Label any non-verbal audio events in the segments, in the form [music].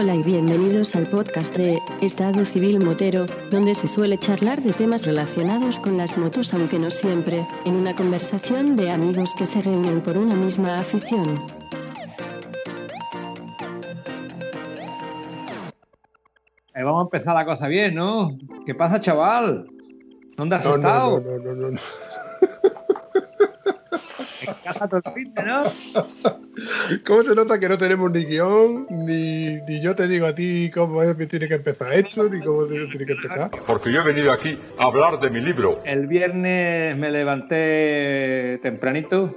Hola y bienvenidos al podcast de Estado Civil Motero, donde se suele charlar de temas relacionados con las motos, aunque no siempre, en una conversación de amigos que se reúnen por una misma afición. Eh, vamos a empezar la cosa bien, ¿no? ¿Qué pasa, chaval? ¿Dónde has No, no, estado? no, no, no, no. En casa todo el fin de, ¿no? ¿Cómo se nota que no tenemos ni guion, ni, ni yo te digo a ti cómo es que tiene que empezar esto, ni cómo tiene que empezar? Porque yo he venido aquí a hablar de mi libro. El viernes me levanté tempranito.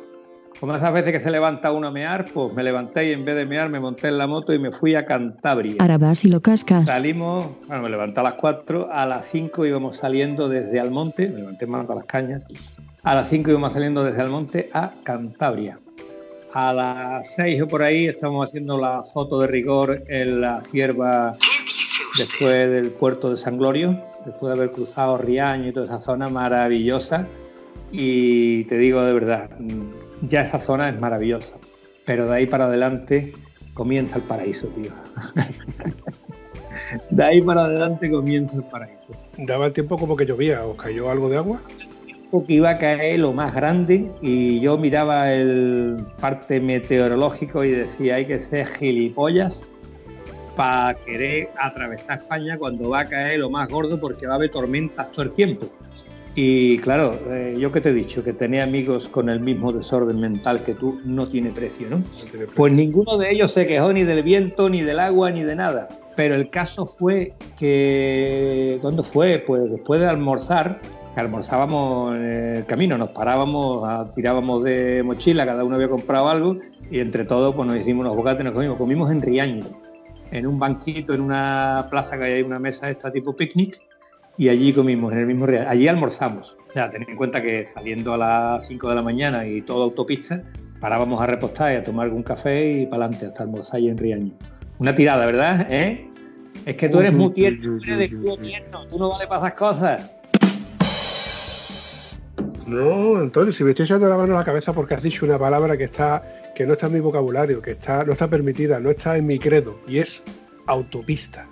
Como esas veces que se levanta uno a mear, pues me levanté y en vez de mear me monté en la moto y me fui a Cantabria. Ahora vas y lo cascas. Salimos, bueno, me levanté a las 4, a las 5 íbamos saliendo desde Almonte, me levanté más a las cañas, a las 5 íbamos saliendo desde Almonte a Cantabria. A las 6 o por ahí estamos haciendo la foto de rigor en la cierva después del puerto de San Glorio, después de haber cruzado Riaño y toda esa zona maravillosa. Y te digo de verdad, ya esa zona es maravillosa, pero de ahí para adelante comienza el paraíso, tío. [laughs] De ahí para adelante comienza el paraíso. Daba el tiempo como que llovía, ¿os cayó algo de agua? Que iba a caer lo más grande y yo miraba el parte meteorológico y decía hay que ser gilipollas para querer atravesar España cuando va a caer lo más gordo porque va a haber tormentas todo el tiempo. Y claro, eh, yo que te he dicho, que tenía amigos con el mismo desorden mental que tú, no tiene precio, ¿no? No tiene precio. Pues ninguno de ellos se quejó ni del viento, ni del agua, ni de nada. Pero el caso fue que, ¿cuándo fue? Pues después de almorzar, almorzábamos en el camino, nos parábamos, ah, tirábamos de mochila, cada uno había comprado algo y entre todos pues nos hicimos unos bocates, nos comimos. Comimos en Riaño, en un banquito, en una plaza que hay una mesa esta tipo picnic y allí comimos, en el mismo Riaño. Allí almorzamos. O sea, ten en cuenta que saliendo a las 5 de la mañana y todo autopista, parábamos a repostar y a tomar algún café y para adelante hasta almorzar allí en Riaño. Una tirada, ¿verdad? ¿Eh? Es que tú eres muy tierno, tú eres de culo tierno, tú no vale para esas cosas. No, Antonio, si me estoy echando la mano a la cabeza porque has dicho una palabra que está, que no está en mi vocabulario, que está, no está permitida, no está en mi credo, y es autopista.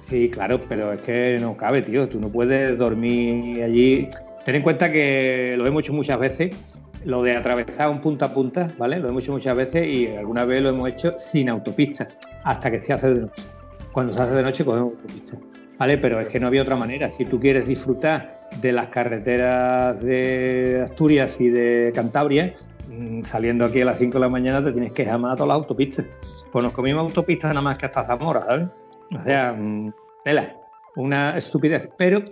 Sí, claro, pero es que no cabe, tío. Tú no puedes dormir allí. Ten en cuenta que lo hemos hecho muchas veces, lo de atravesar un punta a punta, ¿vale? Lo hemos hecho muchas veces y alguna vez lo hemos hecho sin autopista, hasta que se hace de noche. Cuando se hace de noche cogemos autopista, ¿vale? Pero es que no había otra manera. Si tú quieres disfrutar de las carreteras de Asturias y de Cantabria, mm, saliendo aquí a las 5 de la mañana te tienes que llamar a todas las autopistas. Pues nos comimos autopistas nada más que hasta Zamora, ¿sabes? O sea, mm, tela, una estupidez. Pero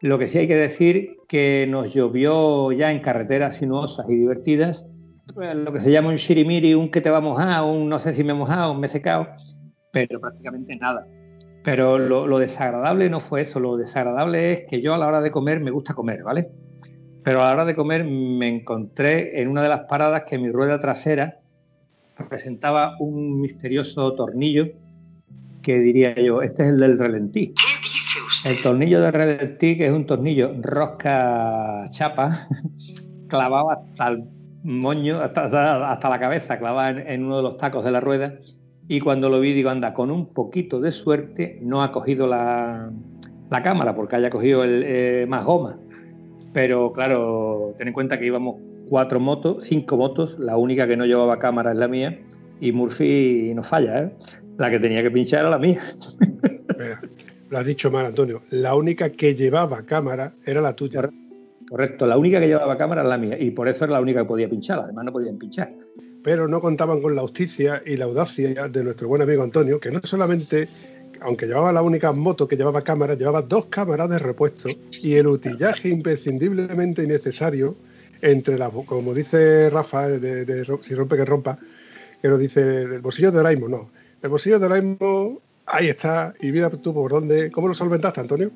lo que sí hay que decir que nos llovió ya en carreteras sinuosas y divertidas, pues, lo que se llama un shirimiri, un que te va a mojar, un no sé si me he mojado, me he secado, pero prácticamente nada. Pero lo, lo desagradable no fue eso, lo desagradable es que yo a la hora de comer me gusta comer, ¿vale? Pero a la hora de comer me encontré en una de las paradas que mi rueda trasera presentaba un misterioso tornillo que diría yo, este es el del relentí. El tornillo del relentí, que es un tornillo rosca chapa, [laughs] clavado hasta el moño, hasta, hasta la cabeza, clavado en, en uno de los tacos de la rueda. Y cuando lo vi, digo, anda, con un poquito de suerte no ha cogido la, la cámara, porque haya cogido el, eh, más goma. Pero claro, ten en cuenta que íbamos cuatro motos, cinco motos, la única que no llevaba cámara es la mía, y Murphy no falla, ¿eh? La que tenía que pinchar era la mía. Lo has dicho mal, Antonio. La única que llevaba cámara era la tuya. Correcto, la única que llevaba cámara era la mía, y por eso era la única que podía pinchar, además no podían pinchar. Pero no contaban con la justicia y la audacia de nuestro buen amigo Antonio, que no solamente, aunque llevaba la única moto que llevaba cámara, llevaba dos cámaras de repuesto y el utillaje imprescindiblemente innecesario entre las, como dice Rafa, de, si rompe que rompa, que nos dice el bolsillo de Oraimo, no. El bolsillo de Oraimo, ahí está, y mira tú por dónde, ¿cómo lo solventaste, Antonio?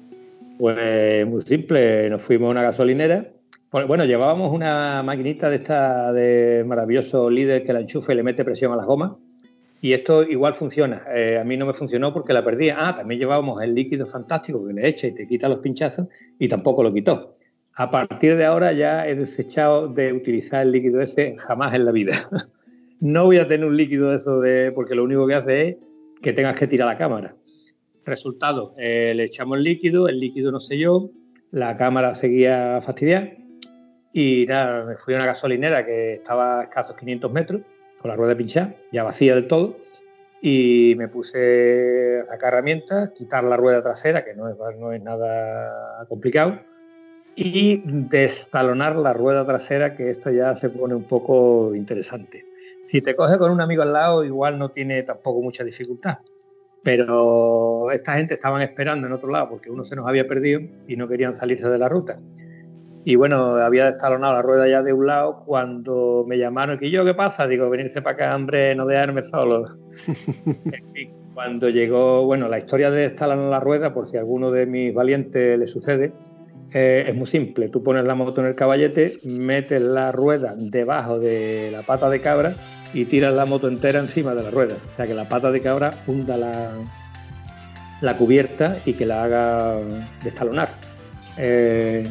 Pues muy simple, nos fuimos a una gasolinera. Pues, Bueno, llevábamos una maquinita de esta de maravilloso líder que la enchufa y le mete presión a las gomas. Y esto igual funciona. Eh, a mí no me funcionó porque la perdí. Ah, también llevábamos el líquido fantástico que le echa y te quita los pinchazos y tampoco lo quitó. A partir de ahora ya he desechado de utilizar el líquido ese jamás en la vida. [laughs] no voy a tener un líquido de eso de, porque lo único que hace es que tengas que tirar la cámara. Resultado, eh, le echamos el líquido, el líquido no selló, la cámara seguía fastidiada y nada, me fui a una gasolinera que estaba a escasos 500 metros, con la rueda pinchada, ya vacía del todo, y me puse a sacar herramientas, quitar la rueda trasera, que no es, no es nada complicado, y destalonar la rueda trasera, que esto ya se pone un poco interesante. Si te coges con un amigo al lado, igual no tiene tampoco mucha dificultad. Pero esta gente estaban esperando en otro lado porque uno se nos había perdido y no querían salirse de la ruta. Y bueno, había destalonado la rueda ya de un lado cuando me llamaron, y yo, ¿qué pasa? Digo, venirse para acá, hombre, no dejarme solo. [laughs] cuando llegó, bueno, la historia de destalonar la rueda, por si a alguno de mis valientes le sucede, eh, es muy simple. Tú pones la moto en el caballete, metes la rueda debajo de la pata de cabra y tiras la moto entera encima de la rueda. O sea que la pata de cabra hunda la, la cubierta y que la haga destalonar. Eh,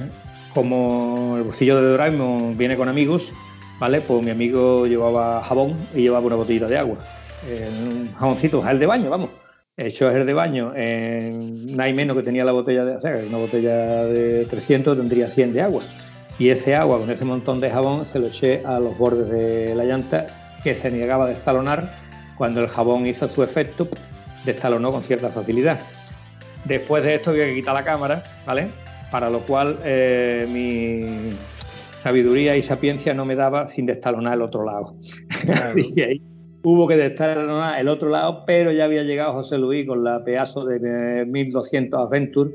como el bolsillo de Doraemon viene con amigos, ¿vale? Pues mi amigo llevaba jabón y llevaba una botellita de agua. Un jaboncito, gel de baño, vamos. Hecho gel de baño, en hay menos que tenía la botella de, o sea, una botella de 300 tendría 100 de agua. Y ese agua con ese montón de jabón se lo eché a los bordes de la llanta que se negaba a destalonar. Cuando el jabón hizo su efecto, destalonó con cierta facilidad. Después de esto había que quitar la cámara, ¿vale? Para lo cual eh, mi sabiduría y sapiencia no me daba sin destalonar el otro lado. [laughs] y ahí hubo que destalonar el otro lado, pero ya había llegado José Luis con la pedazo de 1200 Adventure,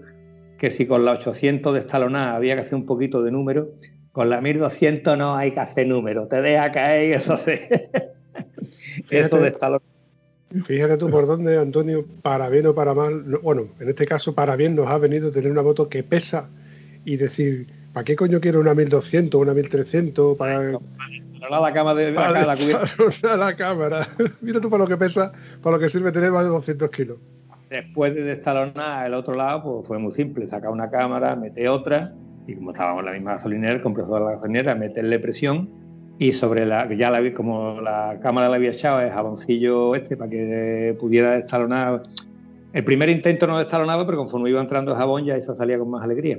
que si con la 800 destalonar había que hacer un poquito de número, con la 1200 no hay que hacer número, te deja caer [laughs] y eso se... eso destalonar. Fíjate tú por dónde, Antonio, para bien o para mal, bueno, en este caso para bien nos ha venido tener una moto que pesa y decir, ¿para qué coño quiero una 1200, una 1300? Para, para la cama de la, la, [laughs] la cámara. Mira tú para lo que pesa, para lo que sirve tener más de 200 kilos. Después de destalonar el otro lado, pues fue muy simple, sacar una cámara, meter otra, y como estábamos en la misma gasolinera, el compresor de la gasolinera, meterle presión y sobre la ya la como la cámara la había echado el jaboncillo este para que pudiera destalonar el primer intento no destalonaba pero conforme iba entrando el jabón ya eso salía con más alegría.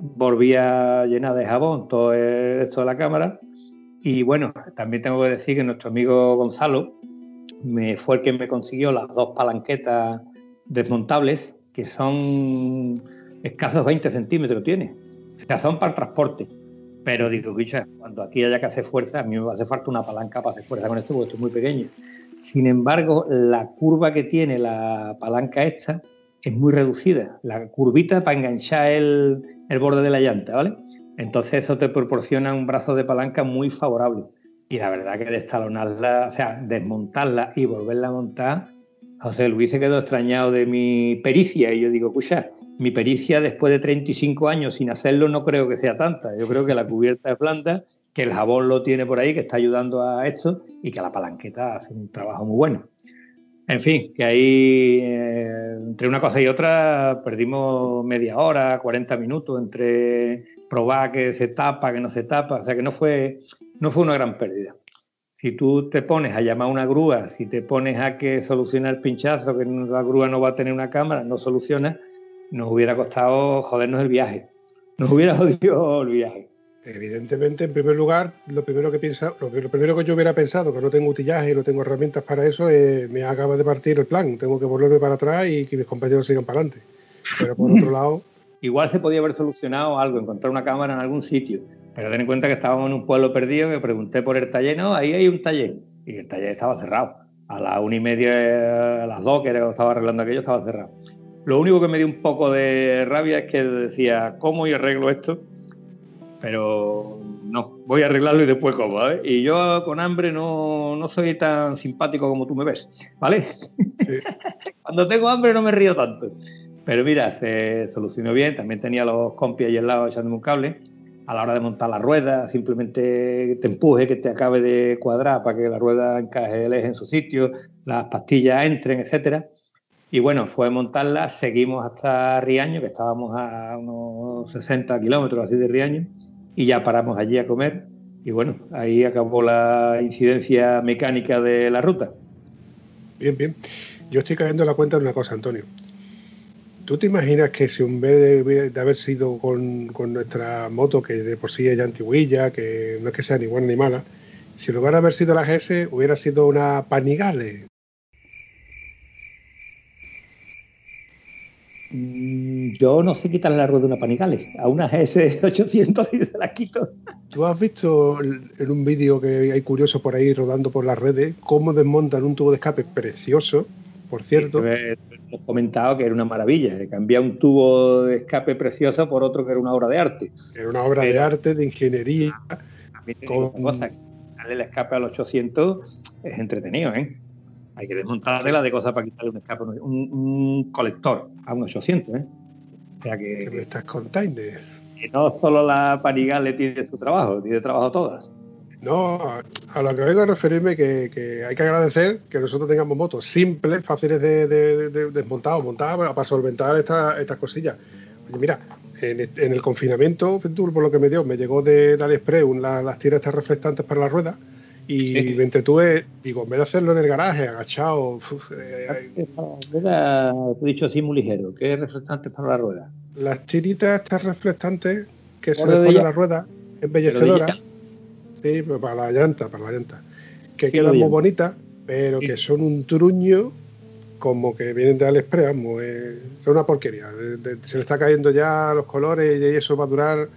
Volvía llena de jabón todo esto de la cámara. Y bueno también tengo que decir que nuestro amigo Gonzalo me fue el que me consiguió las dos palanquetas desmontables que son escasos 20 centímetros tiene. O sea son para el transporte pero digo, cuando aquí haya que hacer fuerza, a mí me hacer falta una palanca para hacer fuerza con esto porque esto es muy pequeño. Sin embargo, la curva que tiene la palanca esta es muy reducida. La curvita para enganchar el, borde de la llanta, ¿vale? Entonces eso te proporciona un brazo de palanca muy favorable. Y la verdad que destalonarla, o sea, desmontarla y volverla a montar, José Luis se quedó extrañado de mi pericia. Y yo digo, escucha, mi pericia después de 35 años sin hacerlo no creo que sea tanta. Yo creo que la cubierta es blanda, que el jabón lo tiene por ahí, que está ayudando a esto y que la palanqueta hace un trabajo muy bueno. En fin, que ahí eh, entre una cosa y otra perdimos media hora, 40 minutos entre probar que se tapa, que no se tapa, o sea que no fue, no fue una gran pérdida. Si tú te pones a llamar a una grúa, si te pones a que soluciona el pinchazo, que la grúa no va a tener una cámara, no soluciona, nos hubiera costado jodernos el viaje. Nos hubiera [laughs] jodido el viaje. Evidentemente, en primer lugar, lo primero que piensa, lo, primero que yo hubiera pensado, que no tengo utillaje, no tengo herramientas para eso, me acaba de partir el plan. Tengo que volverme para atrás y que mis compañeros sigan para adelante. Pero por otro [laughs] lado. Igual se podía haber solucionado algo, encontrar una cámara en algún sitio. Pero ten en cuenta que estábamos en un pueblo perdido, que pregunté por el taller, no, ahí hay un taller. Y el taller estaba cerrado. A las una y media, a las dos, que estaba arreglando aquello, estaba cerrado. Lo único que me dio un poco de rabia es que decía, ¿cómo y arreglo esto? Pero no, voy a arreglarlo y después cómo, ¿vale? Y yo con hambre no, no soy tan simpático como tú me ves, ¿vale? [laughs] Cuando tengo hambre no me río tanto. Pero mira, se solucionó bien, también tenía los compis ahí al lado echándome un cable. A la hora de montar la rueda, simplemente te empuje, que te acabe de cuadrar para que la rueda encaje el eje en su sitio, las pastillas entren, etcétera. Y bueno, fue montarla, seguimos hasta Riaño, que estábamos a unos 60 kilómetros así de Riaño, y ya paramos allí a comer. y bueno, ahí acabó la incidencia mecánica de la ruta. Bien, bien. Yo estoy cayendo en la cuenta de una cosa, Antonio. ¿Tú te imaginas que si en vez de, haber sido con, nuestra moto, que de por sí es ya antiguilla, que no es que sea ni buena ni mala, si en lugar de haber sido la GS hubiera sido una Panigale? Yo no sé quitarle la rueda de una Panigale. A una GS 800 y se la quito. ¿Tú has visto en un vídeo que hay curioso por ahí rodando por las redes cómo desmontan un tubo de escape precioso, por cierto? hemos comentado que era una maravilla, que cambia un tubo de escape precioso por otro que era una obra de arte. Era una obra de arte, de ingeniería. A mí con... cosa, darle el escape al 800 es entretenido, ¿eh? Hay que desmontarla de cosas para quitarle un escape, un, colector a un 800, ¿eh? O sea que... ¿Qué me estás contando? Que no solo la Panigale tiene su trabajo, tiene trabajo todas. No, a lo que vengo a referirme que, que hay que agradecer que nosotros tengamos motos simples, fáciles de, desmontar o montar para solventar estas cosillas. Oye, mira, en, el confinamiento, por lo que me dio, me llegó de AliExpress las tiras estas reflectantes para la rueda y me entretuve, digo, en vez de hacerlo en el garaje, agachado. Eh, he dicho así muy ligero, ¿qué es reflectantes para la rueda? Las tiritas estas reflectantes que se le pone a la rueda, embellecedoras. Sí, para la llanta, para la llanta. Que quedan muy bonitas, pero que son un truño como que vienen de AliExpress, eh, son una porquería. se le está cayendo ya los colores y eso va a durar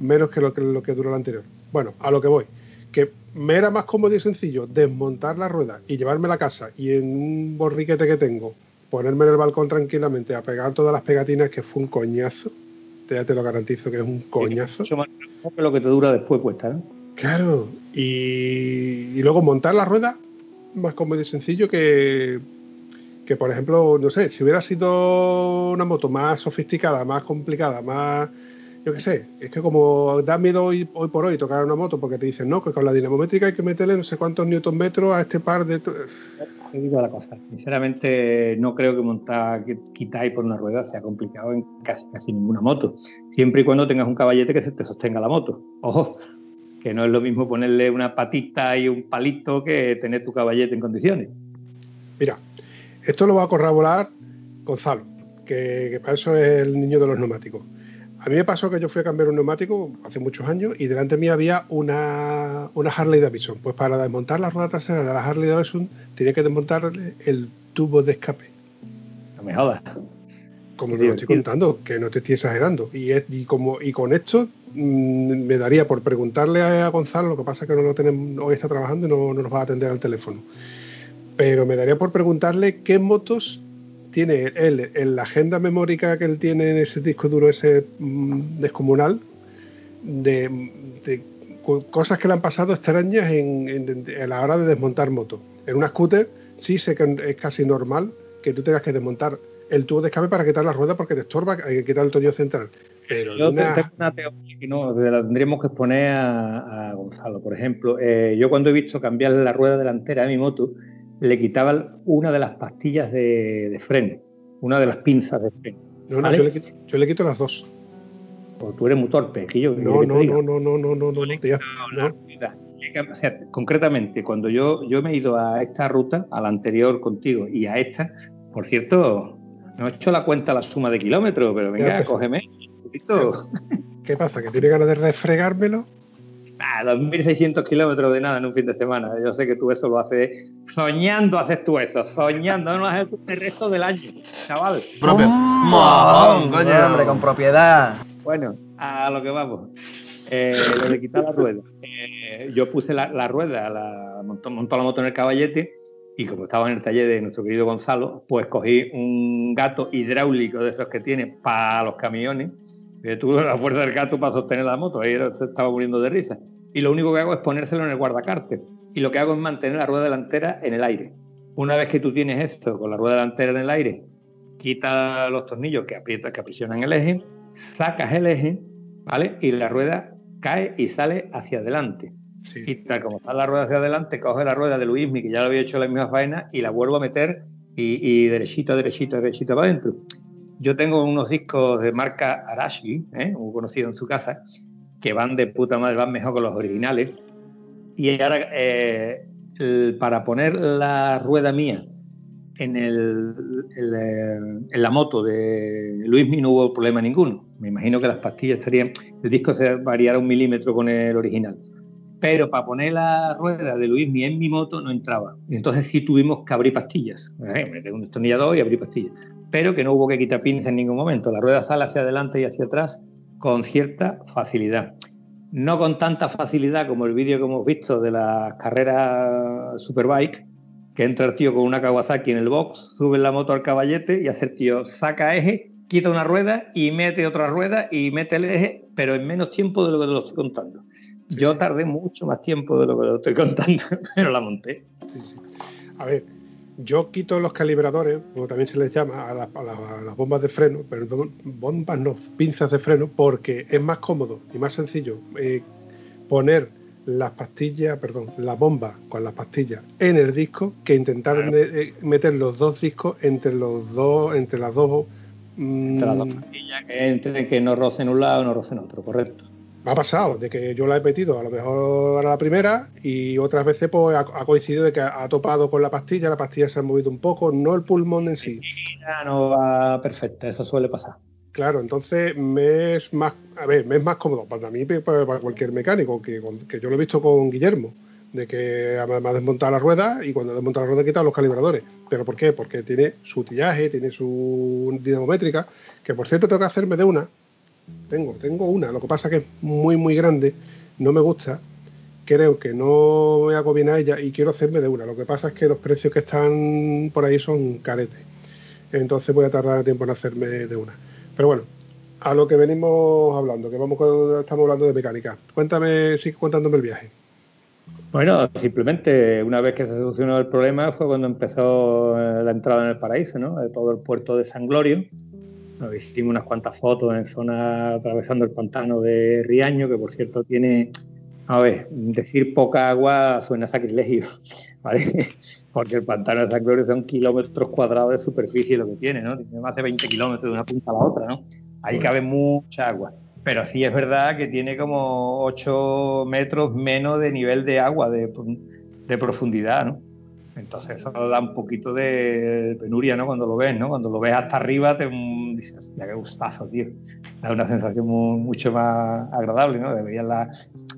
menos que lo que, lo que duró el anterior. Bueno, a lo que voy. Que me era más cómodo y sencillo desmontar la rueda y llevarme a la casa y en un borriquete que tengo, ponerme en el balcón tranquilamente a pegar todas las pegatinas, que fue un coñazo. Ya te lo garantizo que es un coñazo. Mucho más que lo que te dura después cuesta, ¿no? Claro, y, luego montar la rueda, más cómodo y sencillo que, que, por ejemplo, no sé, si hubiera sido una moto más sofisticada, más complicada, más, yo qué sé, es que como da miedo hoy, hoy por hoy tocar una moto porque te dicen, no, que con la dinamométrica hay que meterle no sé cuántos newton metros a este par de... Te digo la cosa, sinceramente no creo que montar, que quitáis por una rueda sea complicado en casi, casi ninguna moto, siempre y cuando tengas un caballete que se te sostenga la moto. Ojo, que no es lo mismo ponerle una patita y un palito que tener tu caballete en condiciones. Mira, esto lo va a corroborar Gonzalo, que, para eso es el niño de los neumáticos. A mí me pasó que yo fui a cambiar un neumático hace muchos años y delante de mí había una, una Harley Davidson. Pues para desmontar la rueda trasera de la Harley Davidson tenía que desmontar el tubo de escape. No me jodas. Como te lo estoy contando, que no te estoy exagerando. Y, y, como, y con esto Mm, me daría por preguntarle a Gonzalo, lo que pasa es que no lo tenemos, hoy está trabajando y no, nos va a atender al teléfono. Pero me daría por preguntarle qué motos tiene él en la agenda memórica que él tiene en ese disco duro ese mm, descomunal de, cosas que le han pasado extrañas en, a la hora de desmontar motos. En una scooter sí sé que es casi normal que tú tengas que desmontar el tubo de escape para quitar la rueda porque te estorba, hay que quitar el tornillo central. Pero yo tengo una teoría que no, la tendríamos que exponer a, Gonzalo. Por ejemplo, eh, yo cuando he visto cambiar la rueda delantera de mi moto, le quitaba una de las pastillas de, freno, una de las pinzas de freno. No, no, yo, le quito, las dos. Pues tú eres muy torpe, que yo. No, no, no, no, no, no, no, no, O sea, concretamente, cuando yo, yo me he ido a esta ruta, a la anterior contigo y a esta, por cierto, no he hecho la cuenta la suma de kilómetros, pero venga, cógeme. ¿Qué pasa? ¿Que tiene ganas de refregármelo? Ah, 2.600 kilómetros de nada en un fin de semana. Yo sé que tú eso lo haces soñando, haces tú eso, soñando, no haces el resto del año, chaval. Propio. ¡Oh! coño. Hombre, con propiedad. Bueno, a lo que vamos. Eh, lo de quitar la rueda. Eh, yo puse la, rueda, la, montó, montó, la moto en el caballete y como estaba en el taller de nuestro querido Gonzalo, pues cogí un gato hidráulico de esos que tiene para los camiones que tuve la fuerza del gato para sostener la moto, ahí se estaba muriendo de risa. Y lo único que hago es ponérselo en el guardacarte. Y lo que hago es mantener la rueda delantera en el aire. Una vez que tú tienes esto con la rueda delantera en el aire, quita los tornillos que aprietas, que aprisionan el eje, sacas el eje, ¿vale? Y la rueda cae y sale hacia adelante. Y tal como está la rueda hacia adelante, coge la rueda de Luismi, que ya lo había hecho la misma faena, y la vuelvo a meter y, y derechito, derechito, derechito para adentro. Yo tengo unos discos de marca Arashi, ¿eh? muy conocido en su casa, que van de puta madre, van mejor que los originales. Y ahora, eh, para poner la rueda mía en, el, eh, la moto de Luismi no hubo problema ninguno. Me imagino que las pastillas estarían, el disco se variará un milímetro con el original. Pero para poner la rueda de Luismi en mi moto no entraba. Entonces sí tuvimos que abrir pastillas. Eh, meter un destornillador y abrir pastillas. Pero que no hubo que quitar pines en ningún momento. La rueda sale hacia adelante y hacia atrás con cierta facilidad. No con tanta facilidad como el vídeo que hemos visto de las carreras Superbike, que entra el tío con una Kawasaki en el box, sube la moto al caballete y hace el tío, saca eje, quita una rueda y mete otra rueda y mete el eje, pero en menos tiempo de lo que te lo estoy contando. Yo tardé mucho más tiempo de lo que lo estoy contando, [laughs] pero la monté. Sí, sí. A ver, yo quito los calibradores, como también se les llama, a, las- a las- a las bombas de freno, perdón, bombas no, pinzas de freno, porque es más cómodo y más sencillo eh, poner las pastillas, perdón, la bomba con las pastillas en el disco que intentar Claro. de- eh, meter los dos discos entre los dos, entre las dos. mm, Entre las dos pastillas que entren, que no rocen un lado, no rocen otro, correcto. Me ha pasado de que yo la he metido a lo mejor a la primera y otras veces pues ha, coincidido de que ha, topado con la pastilla, la pastilla se ha movido un poco, no el pulmón en sí. Ya no va perfecta, eso suele pasar. Claro, entonces me es más, a ver, me es más cómodo para mí para, cualquier mecánico, que, que yo lo he visto con Guillermo, de que me ha desmontado la rueda y cuando ha desmontado la rueda he quitado los calibradores. ¿Pero por qué? Porque tiene su tillaje, tiene su dinamométrica, que por cierto tengo que hacerme de una. Tengo, tengo una, lo que pasa que es muy, muy grande, no me gusta, creo que no me hago bien a ella y quiero hacerme de una. Lo que pasa es que los precios que están por ahí son caretes. Entonces voy a tardar tiempo en hacerme de una. Pero bueno, a lo que venimos hablando, que vamos con- estamos hablando de mecánica. Cuéntame, sigue contándome el viaje. Bueno, simplemente una vez que se solucionó el problema fue cuando empezó eh, la entrada en el paraíso, ¿no? Todo el puerto de San Glorio. Nos hicimos unas cuantas fotos en zona atravesando el pantano de Riaño, que por cierto tiene, a ver, decir poca agua suena sacrilegio, [laughs] ¿vale? Porque el pantano de San Glorio son kilómetros cuadrados de superficie lo que tiene, ¿no? Tiene más de 20 kilómetros de una punta a la otra, ¿no? Ahí cabe mucha agua. Pero sí es verdad que tiene como 8 metros menos de nivel de agua, de, de profundidad, ¿no? Entonces eso da un poquito de penuria, ¿no? Cuando lo ves, ¿no? Cuando lo ves hasta arriba te mm, dices, hostia, qué gustazo, tío. Da una sensación mu- mucho más agradable, ¿no? Veías la,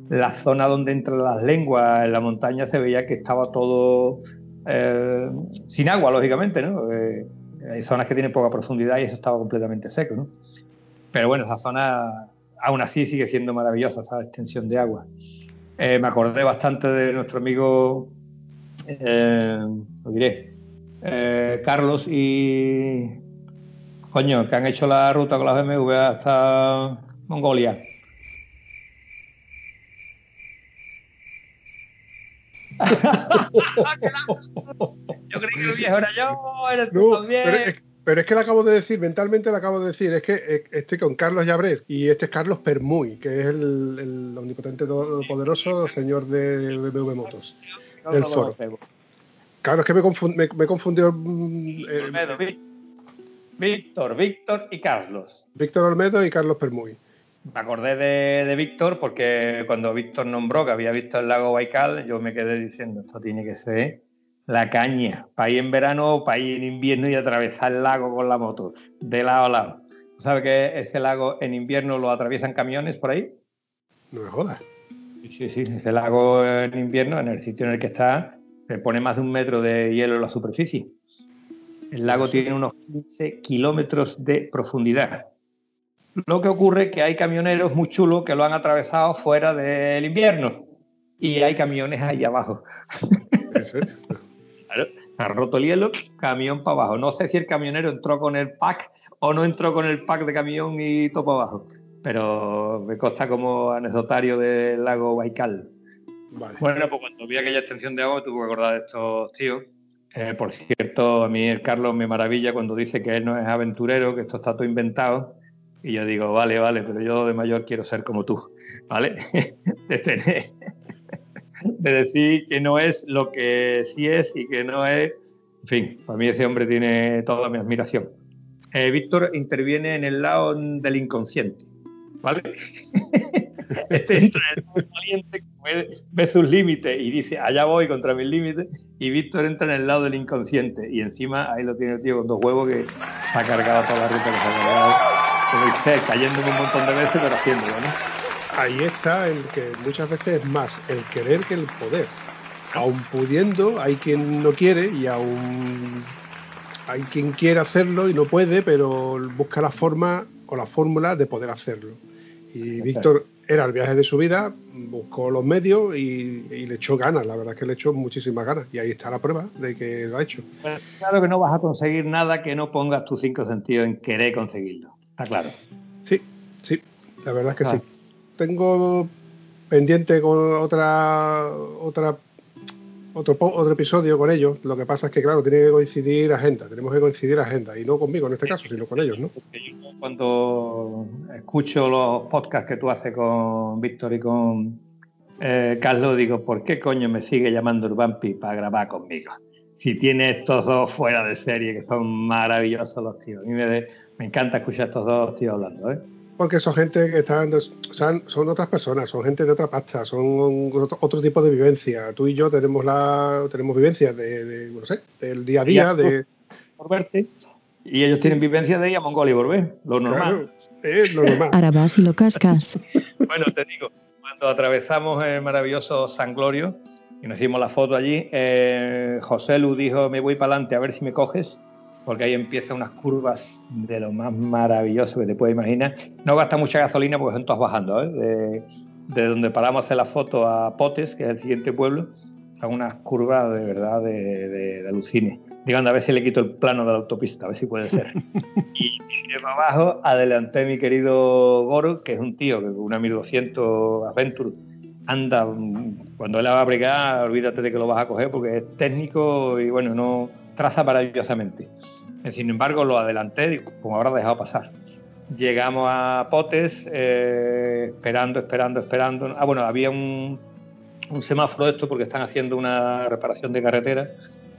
la zona donde entran las lenguas en la montaña se veía que estaba todo eh, sin agua, lógicamente, ¿no? Eh, hay zonas que tienen poca profundidad y eso estaba completamente seco, ¿no? Pero bueno, esa zona aún así sigue siendo maravillosa, esa extensión de agua. Eh, me acordé bastante de nuestro amigo, eh, lo diré, eh, Carlos y coño, que han hecho la ruta con las BMW hasta Mongolia. [laughs] yo creí que el viejo era yo, eres tú No, también. pero, es, pero es que le acabo de decir, mentalmente le acabo de decir, es que eh, estoy con Carlos Llabret y este es Carlos Permuy, que es el, el omnipotente todopoderoso señor de BMW Motos. No, del no lo foro. conocemos. Claro, es que me, confund- me, me confundió mm, eh, Olmedo, Víctor, Víctor y Carlos. Víctor Olmedo y Carlos Permuy. Me acordé de, de Víctor porque cuando Víctor nombró que había visto el lago Baikal, yo me quedé diciendo, esto tiene que ser la caña, para ir en verano o para ir en invierno y atravesar el lago con la moto, de lado a lado. ¿Sabes que ese lago en invierno lo atraviesan camiones por ahí? No me jodas. Sí, sí, ese lago en invierno, en el sitio en el que está, se pone más de un metro de hielo en la superficie. El lago tiene unos 15 kilómetros de profundidad. Lo que ocurre es que hay camioneros muy chulos que lo han atravesado fuera del invierno y hay camiones ahí abajo. [laughs] Claro, ha roto el hielo, camión para abajo. No sé si el camionero entró con el pack o no entró con el pack de camión y todo para abajo, pero me consta como anecdotario del lago Baikal. Vale. Bueno, pues cuando vi aquella extensión de agua tuve que acordar de estos tíos. Eh, por cierto, a mí el Carlos me maravilla cuando dice que él no es aventurero, que esto está todo inventado. Y yo digo, vale, vale, pero yo de mayor quiero ser como tú, ¿vale? [laughs] De tener, de decir que no es lo que sí es y que no es. En fin, para mí ese hombre tiene toda mi admiración. Eh, Víctor interviene en el lado del inconsciente, ¿vale? [laughs] Este entra en el lado valiente, ve, ve sus límites y dice, allá voy contra mis límites. Y Víctor entra en el lado del inconsciente. Y encima ahí lo tiene el tío con dos huevos que ha cargado toda la ruta que se ha dice, cayéndome un montón de veces, pero haciéndolo, ¿no? Ahí está el que muchas veces es más el querer que el poder. Aún pudiendo, hay quien no quiere y aún hay quien quiere hacerlo y no puede, pero busca la forma o la fórmula de poder hacerlo. Y Víctor era el viaje de su vida, buscó los medios y, y le echó ganas. La verdad es que le echó muchísimas ganas. Y ahí está la prueba de que lo ha hecho. Pero claro que no vas a conseguir nada que no pongas tus cinco sentidos en querer conseguirlo. Está claro. Sí, sí, la verdad es que Ah. sí. Tengo pendiente con otra otra otro, otro episodio con ellos. Lo que pasa es que, claro, tiene que coincidir agenda. Tenemos que coincidir agenda. Y no conmigo en este caso, sino con ellos, ¿no? Cuando escucho los podcasts que tú haces con Víctor y con eh, Carlos, digo, ¿por qué coño me sigue llamando Urbampi para grabar conmigo? Si tiene estos dos fuera de serie, que son maravillosos los tíos. A mí me, de- me encanta escuchar estos dos tíos hablando, ¿eh? Porque son gente que están, o sea, son otras personas, son gente de otra pasta, son otro, otro tipo de vivencia. Tú y yo tenemos la tenemos vivencias de, de, no sé, del día a día, Ya, de Por verte. Y ellos tienen vivencia de ir a Mongolia y volver, lo normal. Claro, es lo normal. Ahora vas y lo cascas. [laughs] Bueno, te digo, cuando atravesamos el maravilloso San Glorio y nos hicimos la foto allí, eh, José Lu dijo, me voy para adelante a ver si me coges, porque ahí empiezan unas curvas de lo más maravilloso que te puedes imaginar. No gasta mucha gasolina porque son todas bajando, ¿eh? de, de donde paramos hacer la foto a Potes, que es el siguiente pueblo, son unas curvas de verdad de, de, de alucine. Digan, a ver si le quito el plano de la autopista, a ver si puede ser. [laughs] y para abajo, adelanté a mi querido Goro, que es un tío que una 1200 Adventure anda, mm, cuando él va a bregar, olvídate de que lo vas a coger porque es técnico y bueno, no traza maravillosamente. Eh, Sin embargo, lo adelanté, como habrá dejado pasar. Llegamos a Potes, eh, esperando, esperando, esperando. Ah, bueno, había un, un semáforo de esto porque están haciendo una reparación de carretera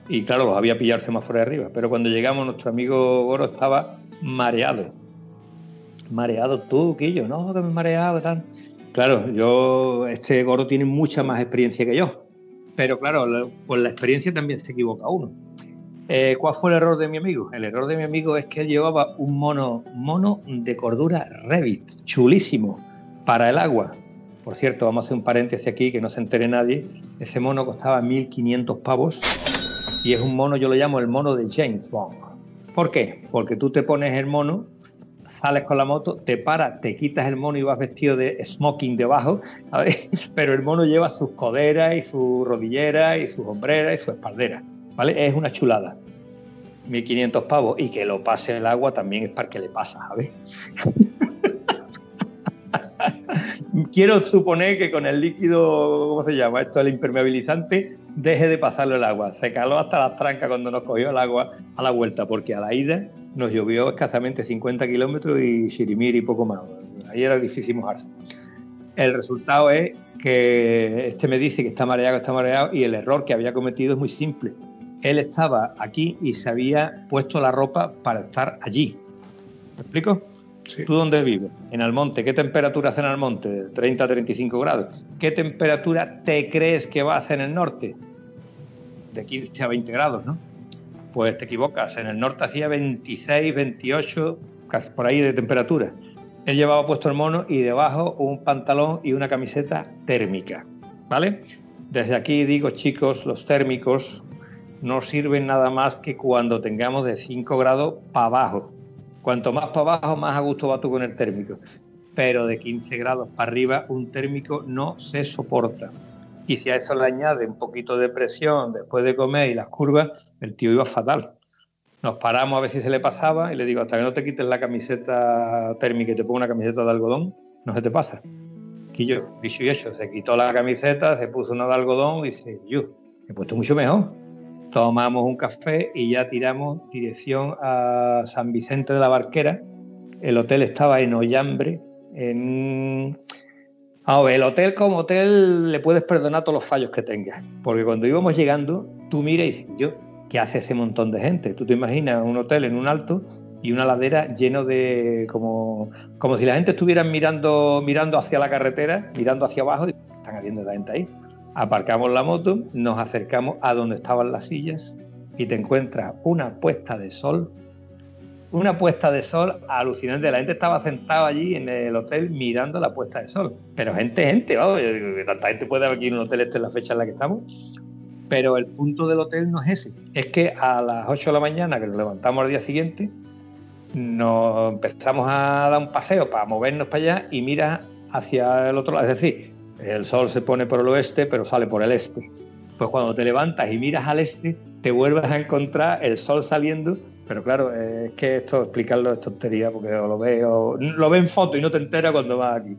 y claro, había pillado el semáforo de arriba. Pero cuando llegamos, nuestro amigo Goro estaba mareado. Mareado tú, Quillo, no, que me he mareado, tal. Claro, yo, este Goro tiene mucha más experiencia que yo. Pero claro, por la experiencia también se equivoca uno. Eh, ¿Cuál fue el error de mi amigo? El error de mi amigo es que él llevaba un mono, mono de cordura Revit, chulísimo, para el agua. Por cierto, vamos a hacer un paréntesis aquí que no se entere nadie. Ese mono costaba 1.500 pavos y es un mono, yo lo llamo el mono de James Bond. ¿Por qué? Porque tú te pones el mono, sales con la moto, te paras, te quitas el mono y vas vestido de smoking debajo, ¿sabes? [laughs] pero el mono lleva sus coderas y sus rodilleras y sus hombreras y su espaldera, Es una chulada. 1500 pavos y que lo pase el agua también es para que le pasa, ¿sabes? [laughs] Quiero suponer que con el líquido, ¿cómo se llama? Esto, el impermeabilizante, deje de pasarlo el agua. Se caló hasta las trancas cuando nos cogió el agua a la vuelta, porque a la ida nos llovió escasamente 50 kilómetros y Shirimiri y poco más. Ahí era difícil mojarse. El resultado es que este me dice que está mareado, está mareado, y el error que había cometido es muy simple. Él estaba aquí y se había puesto la ropa para estar allí. ¿Me explico? Sí. ¿Tú dónde vives? En Almonte. ¿Qué temperatura hace en Almonte? De 30 a 35 grados. ¿Qué temperatura te crees que va a hacer en el norte? De 15 a 20 grados, ¿no? Pues te equivocas. En el norte hacía 26, 28, casi por ahí de temperatura. Él llevaba puesto el mono y debajo un pantalón y una camiseta térmica. ¿Vale? Desde aquí digo, chicos, los térmicos no sirven nada más que cuando tengamos de 5 grados para abajo. Cuanto más para abajo, más a gusto va tú con el térmico. Pero de 15 grados para arriba, un térmico no se soporta. Y si a eso le añade un poquito de presión después de comer y las curvas, el tío iba fatal. Nos paramos a ver si se le pasaba y le digo, hasta que no te quites la camiseta térmica y te pongo una camiseta de algodón, no se te pasa. Y yo, dicho y hecho, se quitó la camiseta, se puso una de algodón y dice, yo, he puesto mucho mejor. Tomamos un café y ya tiramos dirección a San Vicente de la Barquera. El hotel estaba en Ollambre, en... El hotel como hotel le puedes perdonar todos los fallos que tengas, porque cuando íbamos llegando, tú miras y dices, yo, ¿qué hace ese montón de gente? Tú te imaginas un hotel en un alto y una ladera lleno de como, como si la gente estuviera mirando, mirando hacia la carretera, mirando hacia abajo, y ¿qué están haciendo la gente ahí? Aparcamos la moto, nos acercamos a donde estaban las sillas y te encuentras una puesta de sol, una puesta de sol alucinante. La gente estaba sentada allí en el hotel mirando la puesta de sol. Pero gente, gente, vamos, tanta gente puede haber aquí en un hotel este en la fecha en la que estamos. Pero el punto del hotel no es ese. Es que a las 8 de la mañana, que nos levantamos al día siguiente, nos empezamos a dar un paseo para movernos para allá y miras hacia el otro lado. Es decir, el sol se pone por el oeste, pero sale por el este. Pues cuando te levantas y miras al este, te vuelves a encontrar el sol saliendo. Pero claro, es que esto explicarlo es tontería porque lo veo, lo ves en foto y no te enteras cuando vas aquí.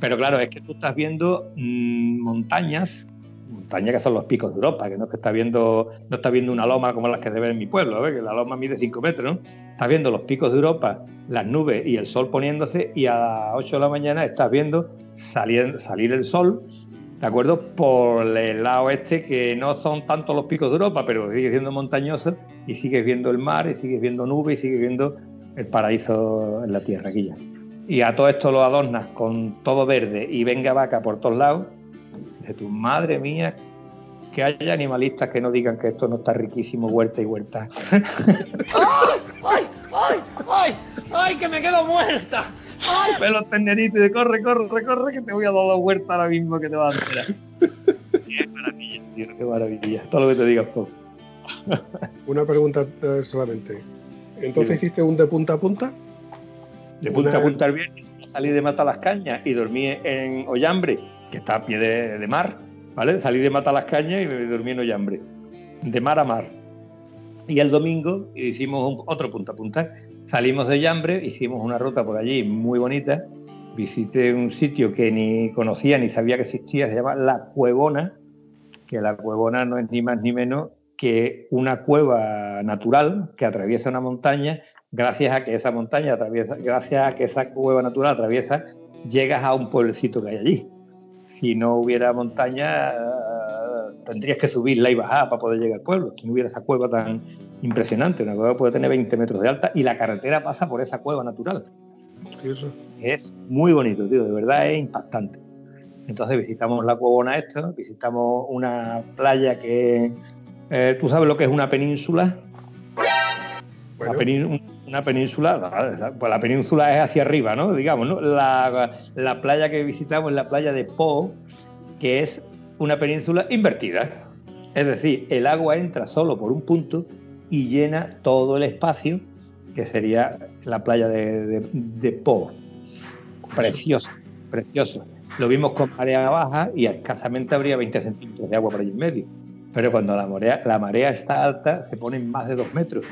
Pero claro, es que tú estás viendo mmm, montañas montañas que son los picos de Europa, que no está viendo, no está viendo una loma como las que ven en mi pueblo, que la loma mide 5 metros, ¿no? Estás viendo los picos de Europa, las nubes y el sol poniéndose, y a las 8 de la mañana estás viendo salir, salir el sol, ¿de acuerdo? Por el lado este, que no son tanto los picos de Europa, pero sigue siendo montañoso, y sigues viendo el mar, y sigues viendo nubes, y sigues viendo el paraíso en la tierra aquí. Y a todo esto lo adornas con todo verde y venga vaca por todos lados, de tu madre mía, que haya animalistas que no digan que esto no está riquísimo, huerta y huerta. [laughs] ¡Ay, ay, ay, ay! ¡Ay, que me quedo muerta! ¡Ay! Pelos terneritos de corre, corre, corre, que te voy a dar la huerta ahora mismo que te va a enterar. [laughs] qué maravilla, tío, qué maravilla. Todo lo que te digas, poco. [laughs] Una pregunta eh, solamente. ¿Entonces hiciste un de punta a punta? De punta Una... a punta al viernes, salí de Mata las Cañas y dormí en Ollambre que está a pie de, mar, ¿vale? Salí de Mata las Cañas y me dormí en Ollambre, de mar a mar. Y el domingo hicimos otro punta a punta. Salimos de Ollambre, hicimos una ruta por allí muy bonita. Visité un sitio que ni conocía ni sabía que existía, se llama La Cuevona, que la Cuevona no es ni más ni menos que una cueva natural que atraviesa una montaña, gracias a que esa montaña atraviesa, gracias a que esa cueva natural atraviesa, llegas a un pueblecito que hay allí si no hubiera montaña, tendrías que subirla y bajar para poder llegar al pueblo. Si no hubiera esa cueva tan impresionante, una cueva puede tener 20 metros de alta y la carretera pasa por esa cueva natural. Eso. Es muy bonito, tío, de verdad es impactante. Entonces visitamos la cuevona esta, visitamos una playa que... Eh, ¿Tú sabes lo que es una península? Bueno. Una, península, una península, pues la península es hacia arriba, ¿no? Digamos, ¿no? La, la, playa que visitamos es la playa de Po, que es una península invertida. Es decir, el agua entra solo por un punto y llena todo el espacio, que sería la playa de, de, de Po. Precioso, precioso. Lo vimos con marea baja y escasamente habría 20 centímetros de agua por allí en medio. Pero cuando la marea, la marea está alta, se ponen más de dos metros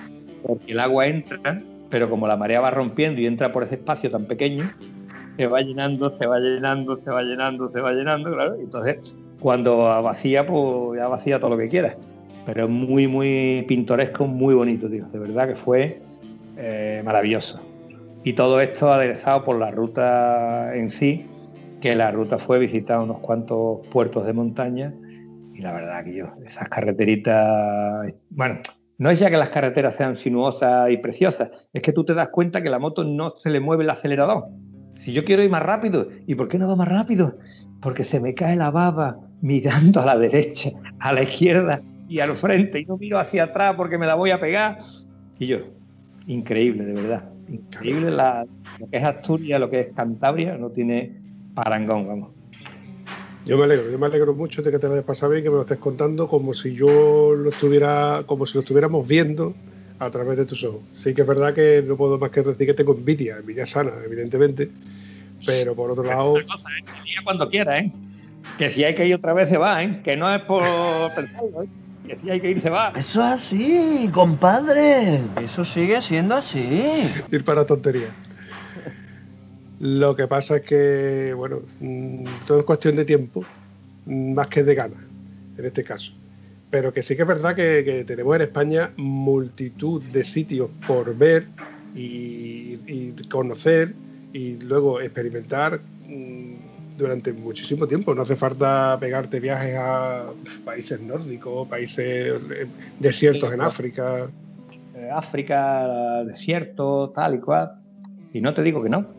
porque el agua entra, pero como la marea va rompiendo y entra por ese espacio tan pequeño, se va llenando, se va llenando, se va llenando, se va llenando, claro. Y entonces, cuando vacía, pues ya vacía todo lo que quiera. Pero es muy, muy pintoresco, muy bonito, tío. De verdad que fue eh, maravilloso. Y todo esto aderezado por la ruta en sí, que la ruta fue visitar unos cuantos puertos de montaña. Y la verdad que yo, esas carreteritas, bueno, no es ya que las carreteras sean sinuosas y preciosas, es que tú te das cuenta que la moto no se le mueve el acelerador. Si yo quiero ir más rápido, ¿y por qué no va más rápido? Porque se me cae la baba mirando a la derecha, a la izquierda y al frente, y no miro hacia atrás porque me la voy a pegar. Y yo, increíble, de verdad. Increíble la, lo que es Asturias, lo que es Cantabria, no tiene parangón, vamos. Yo me alegro, yo me alegro mucho de que te lo hayas pasado bien, que me lo estés contando como si yo lo estuviera, como si lo estuviéramos viendo a través de tus ojos. Sí que es verdad que no puedo más que decir que tengo envidia, envidia sana, evidentemente, pero por otro lado... Cosa, ¿eh? cuando quiera, ¿eh? Que si hay que ir otra vez se va, ¿eh? Que no es por pensarlo, ¿eh? Que si hay que ir se va. Eso es así, compadre. Eso sigue siendo así. [laughs] Ir para tonterías. Lo que pasa es que, bueno, todo es cuestión de tiempo, más que de ganas, en este caso. Pero que sí que es verdad que, que tenemos en España multitud de sitios por ver y, y conocer y luego experimentar durante muchísimo tiempo. No hace falta pegarte viajes a países nórdicos, países desiertos en África. eh, África, desierto, tal y cual. Si no te digo que no.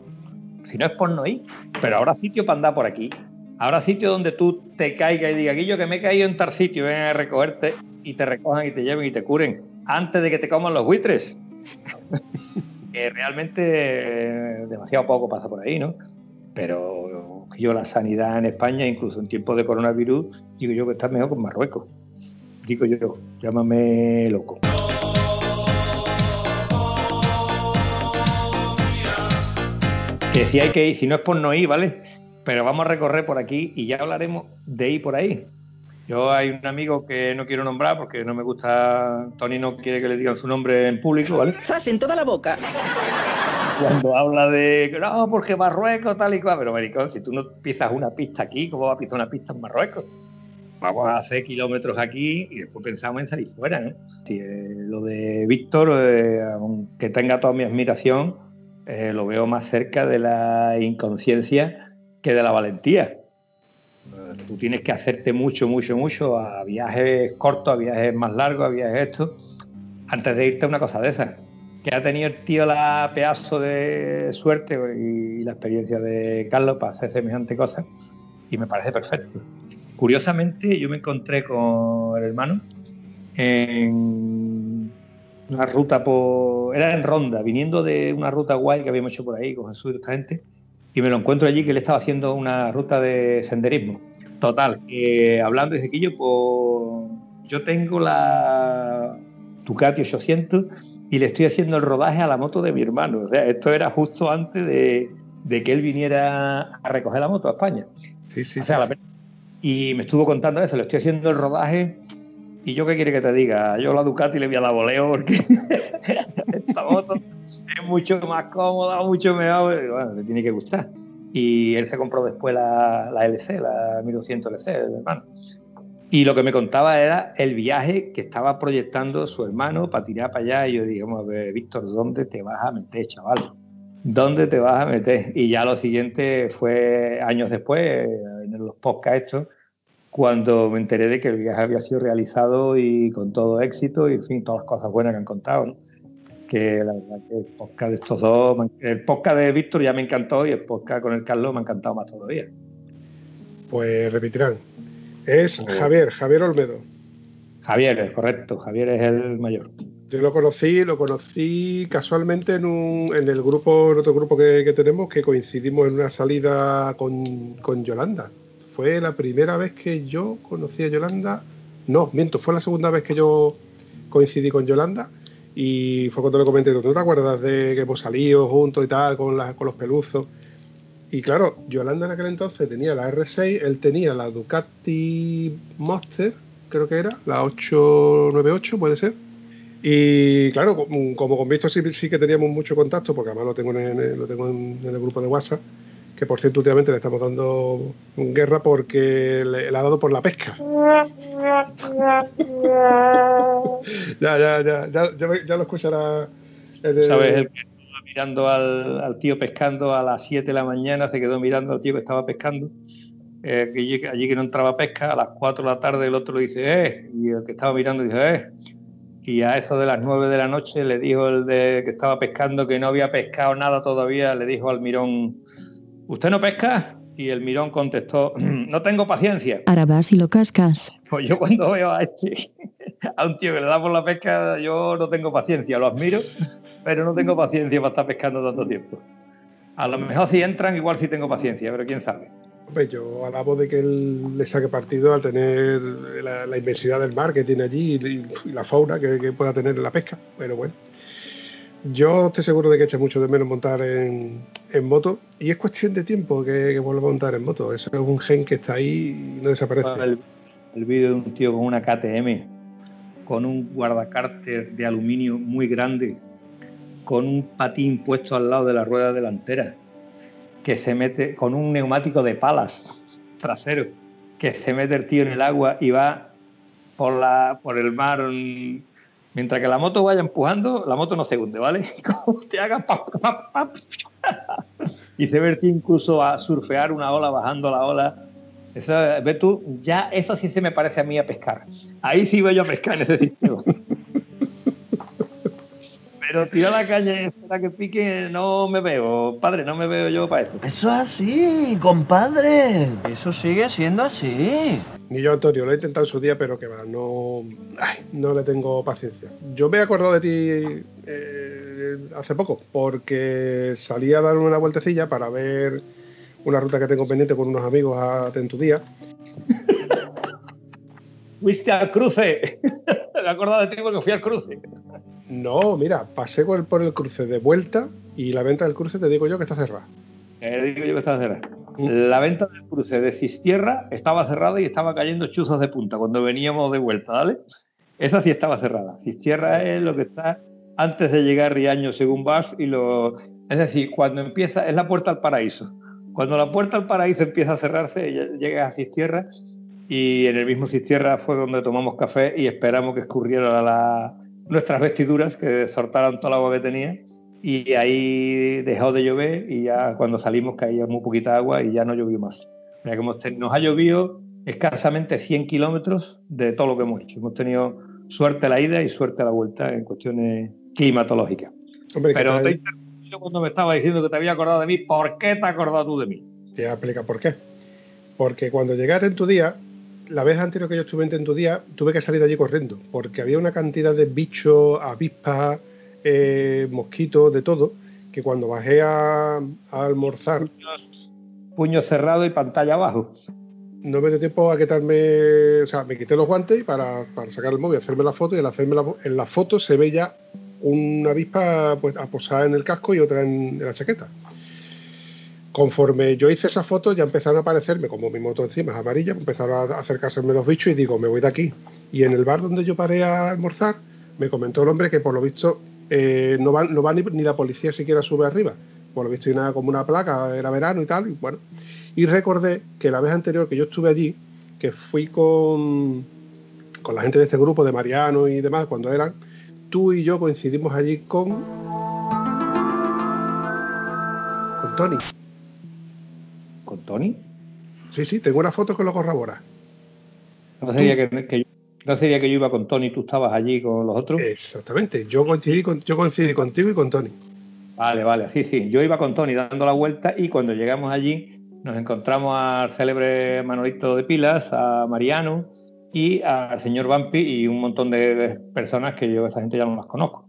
Si no es por no ir. Pero habrá sitio para andar por aquí. Habrá sitio donde tú te caigas y digas, yo que me he caído en tal sitio, ven a recogerte y te recojan y te lleven y te curen antes de que te coman los buitres. [laughs] que realmente eh, demasiado poco pasa por ahí, ¿no? Pero yo la sanidad en España, incluso en tiempos de coronavirus, digo yo que está mejor con Marruecos. Digo yo, llámame loco. Hay que ir, si no es por no ir, ¿vale? Pero vamos a recorrer por aquí y ya hablaremos de ir por ahí. Yo hay un amigo que no quiero nombrar porque no me gusta, Tony no quiere que le digan su nombre en público, ¿vale? ¡Zas en toda la boca! Cuando habla de, no, porque Marruecos tal y cual, pero maricón, si tú no pisas una pista aquí, ¿cómo vas a pisar una pista en Marruecos? Vamos a hacer kilómetros aquí y después pensamos en salir fuera, ¿no? Si, eh, lo de Víctor, eh, aunque tenga toda mi admiración, eh, lo veo más cerca de la inconsciencia que de la valentía tú tienes que hacerte mucho, mucho, mucho a viajes cortos, a viajes más largos, a viajes estos, antes de irte a una cosa de esas. Que ha tenido el tío la pedazo de suerte y la experiencia de Carlos para hacer semejante cosa y me parece perfecto. Curiosamente, yo me encontré con el hermano en una ruta por. Era en Ronda, viniendo de una ruta guay que habíamos hecho por ahí con Jesús y esta gente, y me lo encuentro allí que él estaba haciendo una ruta de senderismo. Total, hablando de Sequillo, pues yo tengo la Ducati 800 y le estoy haciendo el rodaje a la moto de mi hermano. O sea, esto era justo antes de, que él viniera a recoger la moto a España. Sí, sí, sí, Y me estuvo contando eso, le estoy haciendo el rodaje. ¿Y yo qué quiere que te diga? Yo la Ducati le voy a la voleo porque [laughs] esta moto es mucho más cómoda, mucho mejor. Bueno, te tiene que gustar y él se compró después la, la LC, la 1200 LC, el hermano. Y lo que me contaba era el viaje que estaba proyectando su hermano para tirar para allá. Y yo dije, vamos a ver, Víctor, ¿dónde te vas a meter, chaval? ¿Dónde te vas a meter? Y ya lo siguiente fue años después, en los podcasts estos, cuando me enteré de que el viaje había sido realizado y con todo éxito y, en fin, todas las cosas buenas que han contado. ¿no? que la verdad que el podcast de estos dos, el podcast de Víctor ya me encantó y el podcast con el Carlos me ha encantado más todavía. Pues repetirán. Es Javier, Javier Olmedo. Javier, es correcto, Javier es el mayor. Yo lo conocí, lo conocí casualmente en, un, en el grupo, en otro grupo que, tenemos, que coincidimos en una salida con, con Yolanda. Fue la primera vez que yo conocí a Yolanda. No, miento, fue la segunda vez que yo coincidí con Yolanda y fue cuando le comenté, ¿no te acuerdas de que hemos salido juntos y tal, con, con los peluzos? Y claro, Yolanda en aquel entonces tenía la R6, él tenía la Ducati Monster, creo que era, la 898, puede ser. Y claro, como, con Víctor sí, que teníamos mucho contacto, porque además lo tengo en el grupo de WhatsApp, que por cierto últimamente le estamos dando guerra porque le, ha dado por la pesca. [laughs] ya, ya, ya, ya, ya, lo escuchará. ¿Sabes? El que estaba mirando al, tío pescando a las 7 de la mañana, se quedó mirando al tío que estaba pescando. Eh, allí, que no entraba pesca, a las 4 de la tarde el otro dice, eh, y el que estaba mirando dice, eh, y a eso de las 9 de la noche le dijo el de que estaba pescando que no había pescado nada todavía, le dijo al mirón, ¿usted no pesca? Y el mirón contestó, no tengo paciencia. Ahora vas y lo cascas. Pues yo cuando veo a este, a un tío que le da por la pesca, yo no tengo paciencia, lo admiro, pero no tengo paciencia para estar pescando tanto tiempo. A lo mejor si entran, igual sí tengo paciencia, pero quién sabe. Hombre, yo alabo de que él le saque partido al tener la, inmensidad del mar que tiene allí y, la fauna que, que pueda tener en la pesca, pero bueno. Yo estoy seguro de que echa mucho de menos montar en, moto y es cuestión de tiempo que, vuelva a montar en moto. Eso es un gen que está ahí y no desaparece. El, vídeo de un tío con una KTM, con un guardacárter de aluminio muy grande, con un patín puesto al lado de la rueda delantera, que se mete con un neumático de palas trasero, que se mete el tío en el agua y va por, la, por el mar Mientras que la moto vaya empujando, la moto no se hunde, ¿vale? [laughs] Como te haga y se ve incluso a surfear una ola, bajando la ola. Eso, ves tú, ya eso sí se me parece a mí a pescar. Ahí sí voy yo a pescar en ese sitio. [laughs] Pero tirar la calle para que pique no me veo, padre, no me veo yo para eso. Eso es así, compadre. Eso sigue siendo así. Ni yo, Antonio, lo he intentado en su día, pero que va, no, ay, no le tengo paciencia. Yo me he acordado de ti eh, hace poco, porque salí a dar una vueltecilla para ver una ruta que tengo pendiente con unos amigos a Tentudía. [laughs] Fuiste al cruce. [laughs] me he acordado de ti porque fui al cruce. No, mira, pasé por el, cruce de vuelta y la venta del cruce te digo yo que está cerrada. Eh, digo yo que estaba cerrada. La venta del cruce de Cistierra estaba cerrada y estaba cayendo chuzos de punta cuando veníamos de vuelta, ¿vale? Esa sí estaba cerrada. Cistierra es lo que está antes de llegar Riaño según vas y lo... Es decir, cuando empieza, es la puerta al paraíso. Cuando la puerta al paraíso empieza a cerrarse, llegas a Cistierra y en el mismo Cistierra fue donde tomamos café y esperamos que escurriera la- nuestras vestiduras, que soltaran toda el agua que tenía y ahí dejó de llover y ya cuando salimos caía muy poquita agua y ya no llovió más. Mira que nos ha llovido escasamente 100 kilómetros de todo lo que hemos hecho. Hemos tenido suerte a la ida y suerte a la vuelta en cuestiones climatológicas. Hombre, ¿qué Pero te interrumpido cuando me estaba diciendo que te había acordado de mí. ¿Por qué te has acordado tú de mí? Te voy a explicar por qué. Porque cuando llegué a Tentudía, la vez anterior que yo estuve en Tentudía, tuve que salir de allí corriendo, porque había una cantidad de bichos, avispas, eh, mosquitos, de todo, que cuando bajé a, a almorzar Puños, puño cerrado y pantalla abajo. no me dio tiempo a quitarme, o sea, me quité los guantes para, para sacar el móvil, hacerme la foto y al hacerme la, en la foto se ve ya una avispa pues, aposada en el casco y otra en, en la chaqueta. Conforme yo hice esa foto ya empezaron a aparecerme, como mi moto encima es amarilla, empezaron a acercárseme los bichos y digo, me voy de aquí. Y en el bar donde yo paré a almorzar, me comentó el hombre que por lo visto eh, no va, no va ni, la policía siquiera sube arriba. Por lo visto hay una, como una placa, era verano y tal, y bueno. Y recordé que la vez anterior que yo estuve allí, que fui con, con la gente de este grupo, de Mariano y demás, cuando eran, tú y yo coincidimos allí con. con Tony. ¿Con Tony? Sí, sí, tengo una foto que lo corrobora. ¿No sería que, que yo, ¿No sería que yo iba con Tony y tú estabas allí con los otros? Exactamente, yo coincidí, con, yo coincidí contigo y con Tony. Vale, vale, sí, sí. Yo iba con Tony dando la vuelta y cuando llegamos allí nos encontramos al célebre Manolito de Pilas, a Mariano y al señor Vampi y un montón de personas que yo, esa gente ya no las conozco.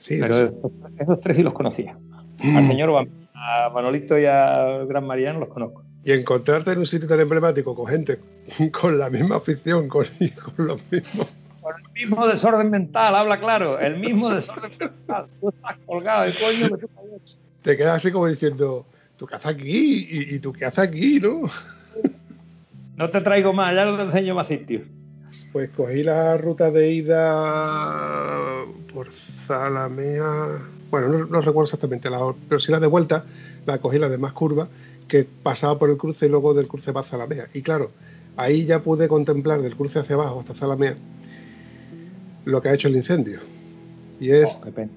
Sí, Pero esos, esos tres sí los conocía. Al señor Vampi, a Manolito y al gran Mariano los conozco. Y encontrarte en un sitio tan emblemático con gente [laughs] con la misma afición, con, [laughs] con los mismos. Con el mismo desorden mental, habla claro, el mismo desorden mental. Tú estás colgado, el coño que tú Te quedas así como diciendo, ¿tú qué haces aquí? ¿Y, y tú qué haces aquí, no? [laughs] No te traigo más, ya no te enseño más sitios. Pues cogí la ruta de ida por Zalamea. Bueno, no, no recuerdo exactamente, la, pero sí la de vuelta, la cogí la de más curva, que pasaba por el cruce y luego del cruce para Zalamea. Y claro, ahí ya pude contemplar del cruce hacia abajo hasta Zalamea lo que ha hecho el incendio. Y es, Oh, pena.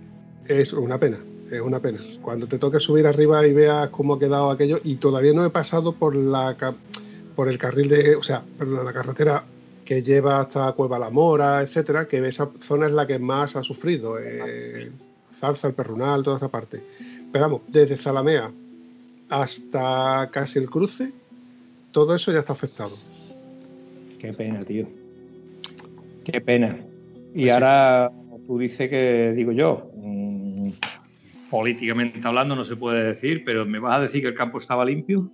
es una pena, es una pena. Cuando te toque subir arriba y veas cómo ha quedado aquello, y todavía no he pasado por la por el carril de, o sea, perdón, la carretera que lleva hasta Cueva La Mora, etcétera, que esa zona es la que más ha sufrido. eh, Zarza, el Perrunal, toda esa parte. Pero vamos, desde Zalamea hasta casi el cruce, todo eso ya está afectado. Qué pena, tío. Qué pena. Y Pues ahora tú dices que, digo yo, mm, políticamente hablando no se puede decir, pero ¿me vas a decir que el campo estaba limpio?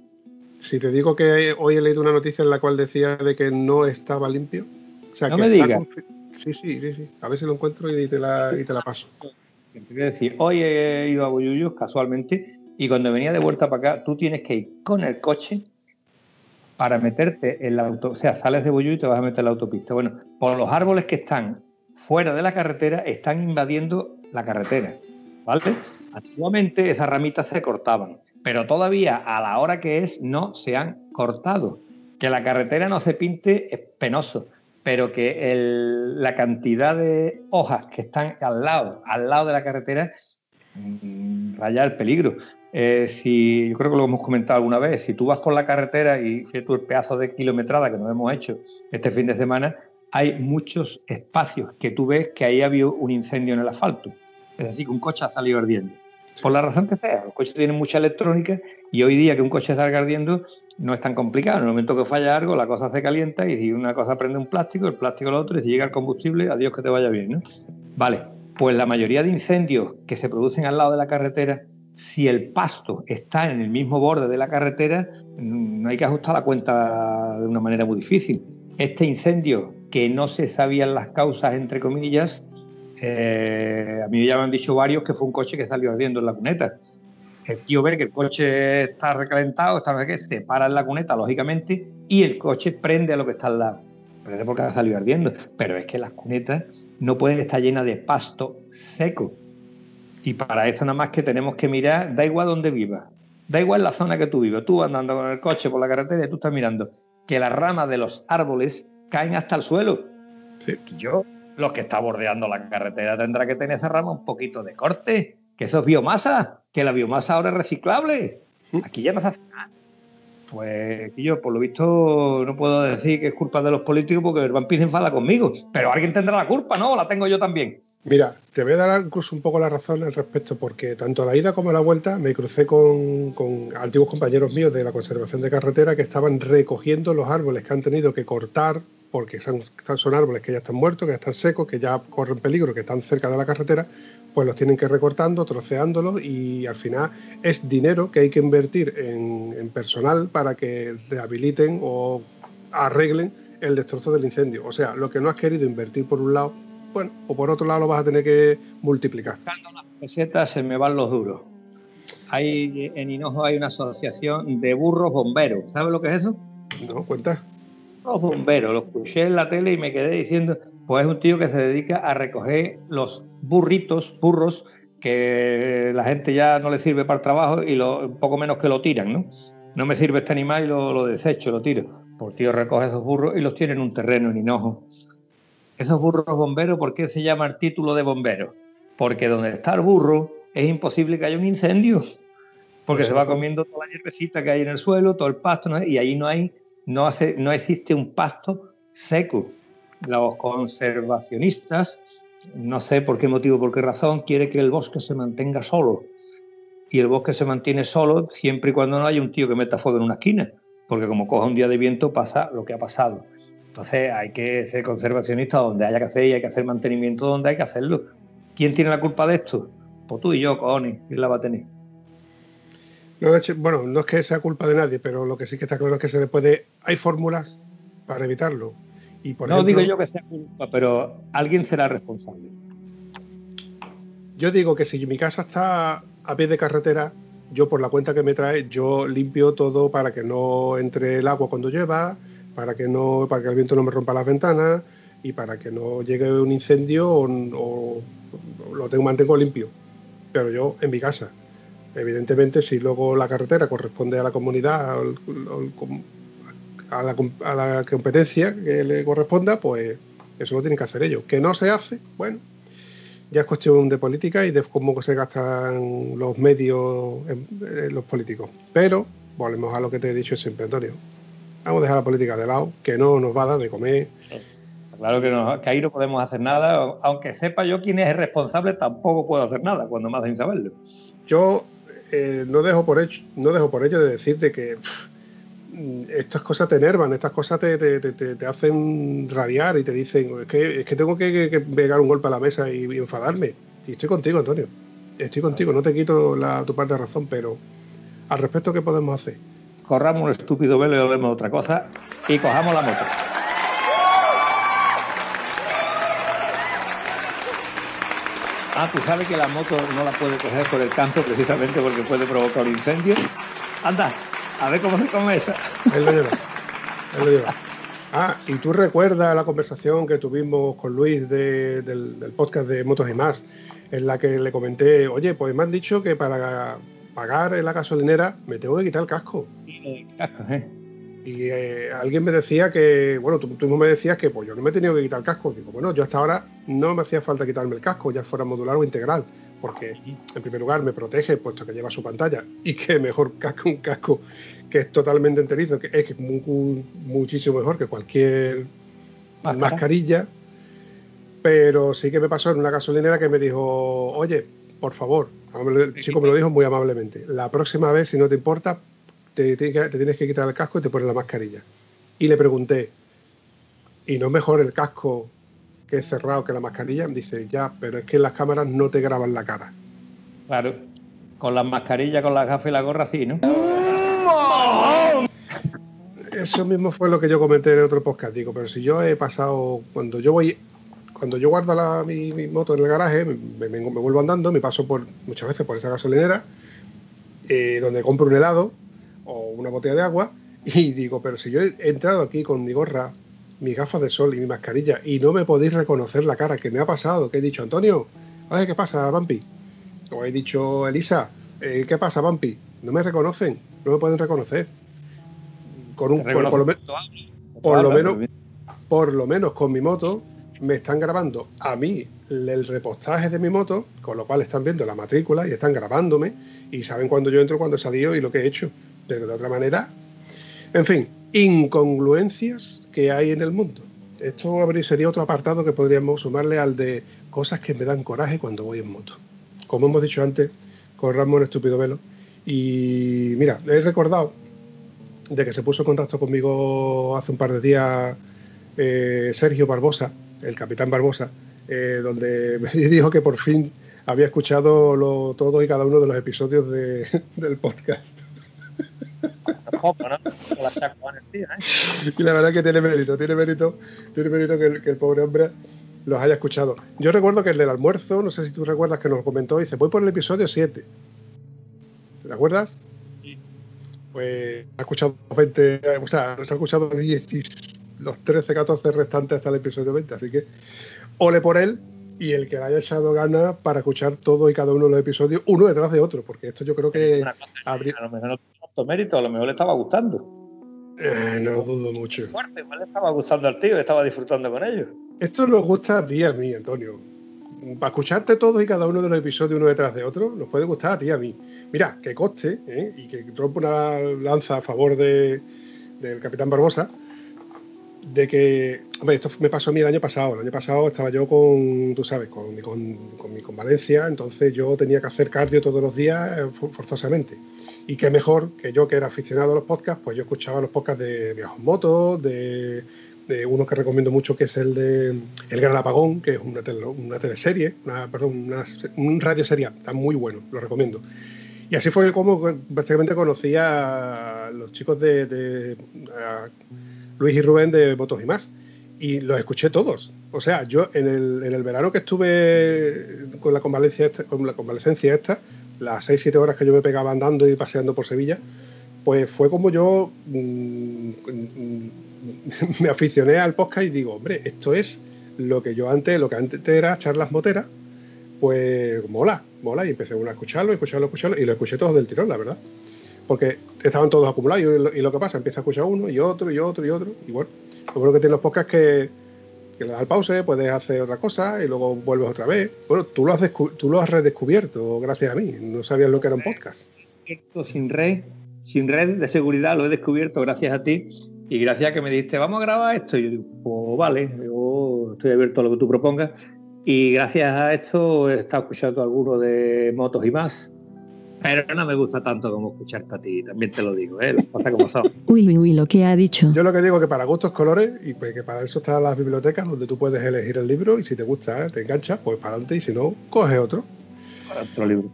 Si te digo que hoy he leído una noticia en la cual decía de que no estaba limpio. O sea, No que me digas. Sí, sí, sí, sí. A ver si lo encuentro y te la, y te la paso. Te quiero decir, hoy he ido a Boyullos casualmente y cuando venía de vuelta para acá, tú tienes que ir con el coche para meterte en la auto, o sea, sales de Boyullos y te vas a meter en la autopista. Bueno, por los árboles que están fuera de la carretera están invadiendo la carretera, ¿vale? Antiguamente esas ramitas se cortaban, pero todavía a la hora que es no se han cortado. Que la carretera no se pinte es penoso, pero que el- la cantidad de hojas que están al lado, al lado de la carretera, mm, raya el peligro. Eh, si, yo creo que lo hemos comentado alguna vez, si tú vas por la carretera y fíjate tú el pedazo de kilometrada que nos hemos hecho este fin de semana, hay muchos espacios que tú ves que ahí había un incendio en el asfalto. Es decir, que un coche ha salido ardiendo. Por la razón que sea, los coches tienen mucha electrónica y hoy día que un coche salga ardiendo no es tan complicado. En el momento que falla algo, la cosa se calienta y si una cosa prende un plástico, el plástico lo otro, y si llega el combustible, adiós que te vaya bien. Vale, pues la mayoría de incendios que se producen al lado de la carretera, si el pasto está en el mismo borde de la carretera, no hay que ajustar la cuenta de una manera muy difícil. Este incendio, que no se sabían las causas, entre comillas, eh, a mí ya me han dicho varios que fue un coche que salió ardiendo en la cuneta. El tío ve que el coche está recalentado, está que se para en la cuneta, lógicamente, y el coche prende a lo que está al lado. Prende porque ha salido ardiendo. Pero es que las cunetas no pueden estar llenas de pasto seco. Y para eso nada más que tenemos que mirar, da igual donde vivas, da igual la zona que tú vivas, tú andando con el coche por la carretera y tú estás mirando que las ramas de los árboles caen hasta el suelo. Sí. Yo, lo que está bordeando la carretera tendrá que tener esa rama un poquito de corte, que eso es biomasa, que la biomasa ahora es reciclable. Aquí ya no se hace nada. Pues yo, por lo visto, no puedo decir que es culpa de los políticos porque el vampiro enfada conmigo. Pero alguien tendrá la culpa, ¿no? La tengo yo también. Mira, te voy a dar incluso un poco la razón al respecto, porque tanto a la ida como a la vuelta me crucé con, con antiguos compañeros míos de la conservación de carretera que estaban recogiendo los árboles que han tenido que cortar, porque son, son árboles que ya están muertos, que ya están secos, que ya corren peligro, que están cerca de la carretera, pues los tienen que ir recortando, troceándolos y al final es dinero que hay que invertir en, en personal para que rehabiliten o arreglen el destrozo del incendio. O sea, lo que no has querido invertir por un lado, bueno, o por otro lado lo vas a tener que multiplicar. Unas pesetas se me van los duros. Hay, en Hinojo hay una asociación de burros bomberos. ¿Sabes lo que es eso? ¿No? ¿Cuenta? Los bomberos. Lo escuché en la tele y me quedé diciendo, pues es un tío que se dedica a recoger los burritos, burros, que la gente ya no le sirve para el trabajo y lo, poco menos que lo tiran, ¿no? No me sirve este animal y lo, lo desecho, lo tiro. Pues el tío recoge esos burros y los tiene en un terreno en Hinojo. Esos burros bomberos, ¿por qué se llama el título de bombero? Porque donde está el burro es imposible que haya un incendio. Porque se va comiendo toda la hierbecita que hay en el suelo, todo el pasto, ¿no? y ahí no hay, no, no existe un pasto seco. Los conservacionistas, no sé por qué motivo, por qué razón, quiere que el bosque se mantenga solo. Y el bosque se mantiene solo siempre y cuando no haya un tío que meta fuego en una esquina. Porque como coja un día de viento pasa lo que ha pasado. Entonces hay que ser conservacionista donde haya que hacer y hay que hacer mantenimiento donde hay que hacerlo. ¿Quién tiene la culpa de esto? Pues tú y yo, cojones, ¿quién la va a tener? No, bueno, no es que sea culpa de nadie, pero lo que sí que está claro es que se le puede. Hay fórmulas para evitarlo. Y por no ejemplo, digo yo que sea culpa, pero alguien será responsable. Yo digo que si mi casa está a pie de carretera, yo por la cuenta que me trae, yo limpio todo para que no entre el agua cuando llueva, para que no, para que el viento no me rompa las ventanas y para que no llegue un incendio o, o lo tengo, mantengo limpio. Pero yo en mi casa. Evidentemente, si luego la carretera corresponde a la comunidad, al- al- a la, a la competencia que le corresponda, pues eso lo tienen que hacer ellos. Que no se hace, bueno, ya es cuestión de política y de cómo se gastan los medios en- en los políticos. Pero volvemos a lo que te he dicho siempre, Antonio. Vamos a dejar la política de lado, que no nos va a dar de comer. Claro que, no, que ahí no podemos hacer nada. Aunque sepa yo quién es el responsable, tampoco puedo hacer nada cuando más sin saberlo. Yo eh, no dejo por hecho, no dejo por ello de decirte que estas cosas te enervan, estas cosas te, te- te- te- hacen rabiar y te dicen, es que, es que tengo que, pegar un golpe a la mesa y, enfadarme. Y estoy contigo, Antonio. Estoy contigo, no te quito la, tu parte de razón, pero al respecto, ¿qué podemos hacer? Corramos un estúpido velo y hablemos otra cosa y cojamos la moto. Ah, tú sabes que la moto no la puede coger por el campo precisamente porque puede provocar un incendio. Anda, a ver cómo se come esa. Él lo lleva. Él lo lleva. Ah, y tú recuerdas la conversación que tuvimos con Luis de- del, del podcast de Motos y más, en la que le comenté, oye, pues me han dicho que para pagar en la gasolinera me tengo que quitar el casco. ¿eh? Y eh, alguien me decía que, bueno, tú, tú mismo me decías que pues yo no me he tenido que quitar el casco. Digo, bueno, yo hasta ahora no me hacía falta quitarme el casco, ya fuera modular o integral, porque en primer lugar me protege, puesto que lleva su pantalla, y que mejor casco un casco que es totalmente enterizo, que es mu- muchísimo mejor que cualquier mascarilla. Pero sí que me pasó en una gasolinera que me dijo, oye, por favor, el chico me lo dijo muy amablemente, la próxima vez, si no te importa, te, te- te tienes que quitar el casco y te pones la mascarilla. Y le pregunté, ¿y no es mejor el casco que es cerrado que la mascarilla? Me dice, ya, pero es que las cámaras no te graban la cara. Claro. Con las mascarillas, con las gafas y la gorra, sí, ¿no? Eso mismo fue lo que yo comenté en otro podcast, digo, pero si yo he pasado, cuando yo voy, cuando yo guardo la- mi, mi moto en el garaje, me, me vengo- me vuelvo andando, me paso por muchas veces por esa gasolinera, eh, donde compro un helado o una botella de agua, y digo, pero si yo he entrado aquí con mi gorra, mis gafas de sol y mi mascarilla, y no me podéis reconocer la cara, ¿qué me ha pasado? ¿Qué he dicho, Antonio? Oye, ¿qué pasa, Vampi? O he dicho, Elisa, eh, ¿qué pasa, Vampi? No me reconocen, no me pueden reconocer. Con un, por, por lo, me- por lo menos- por lo menos con mi moto me están grabando a mí el repostaje de mi moto, con lo cual están viendo la matrícula y están grabándome y saben cuándo yo entro, cuándo he salido y lo que he hecho. Pero de otra manera, en fin, incongruencias que hay en el mundo. Esto sería otro apartado que podríamos sumarle al de cosas que me dan coraje cuando voy en moto. Como hemos dicho antes, con Ramón Estúpido Velo. Y mira, he recordado de que se puso en contacto conmigo hace un par de días eh, Sergio Barbosa, el capitán Barbosa, eh, donde [laughs] me dijo que por fin había escuchado lo, todo y cada uno de los episodios de- [laughs] del podcast. La saco ¿eh? Y la verdad que tiene mérito, tiene mérito, tiene mérito que el, que el pobre hombre los haya escuchado. Yo recuerdo que el del almuerzo, no sé si tú recuerdas que nos comentó, dice, voy por el episodio 7. ¿Te acuerdas? Pues ha escuchado 20, o sea, nos ha escuchado 10, y los 13, 14 restantes hasta el episodio 20, así que ole por él y el que le haya echado ganas para escuchar todo y cada uno de los episodios, uno detrás de otro, porque esto yo creo que habría- A lo mejor tanto mérito, a lo mejor le estaba gustando. eh, no dudo mucho. Fuerte, igual le estaba gustando al tío, estaba disfrutando con ellos. Esto nos gusta a ti a mí, Antonio. Para escucharte todos y cada uno de los episodios uno detrás de otro, nos puede gustar a ti a mí. Mira, que coste, ¿eh? y que rompa una lanza a favor de, del Capitán Barbosa, de que, hombre, esto me pasó a mí el año pasado. El año pasado estaba yo con, tú sabes, con mi, con, con mi convalencia, entonces yo tenía que hacer cardio todos los días eh, for- forzosamente. Y qué mejor que yo, que era aficionado a los podcasts, pues yo escuchaba los podcasts de Viajes en Moto, de, uno que recomiendo mucho, que es el de El Gran Apagón, que es una, una teleserie, una, perdón, una, un radioserie, está muy bueno, lo recomiendo. Y así fue como prácticamente conocí a los chicos de, Luis y Rubén de Motos y más. Y los escuché todos. O sea, yo en el, en el verano que estuve con la, convalecencia esta, con la convalecencia esta, las 6-7 horas que yo me pegaba andando y paseando por Sevilla, pues fue como yo mm, mm, [laughs] me aficioné al podcast y digo, hombre, esto es lo que yo antes, lo que antes era charlas moteras, pues mola, mola. Y empecé uno a escucharlo, escucharlo, escucharlo, y lo escuché todos del tirón, la verdad. Porque estaban todos acumulados y lo, que pasa, empieza a escuchar uno y otro y otro y otro. Y bueno, lo bueno que tienen los podcasts que, que le das al pause, puedes hacer otra cosa y luego vuelves otra vez. Bueno, tú lo has, tú lo has redescubierto gracias a mí. No sabías lo que era un podcast. Sin red, sin red de seguridad, lo he descubierto gracias a ti y gracias a que me dijiste, vamos a grabar esto. Y yo digo, pues vale, yo estoy abierto a lo que tú propongas. Y gracias a esto he estado escuchando alguno de motos y más. Pero no me gusta tanto como escucharte a ti, también te lo digo, ¿eh? Las cosas como son. [laughs] Uy, uy, uy, lo que ha dicho. Yo lo que digo es que para gustos colores y pues que para eso están las bibliotecas donde tú puedes elegir el libro y si te gusta, ¿eh? te enganchas, pues para adelante y si no, coge otro. Para otro libro.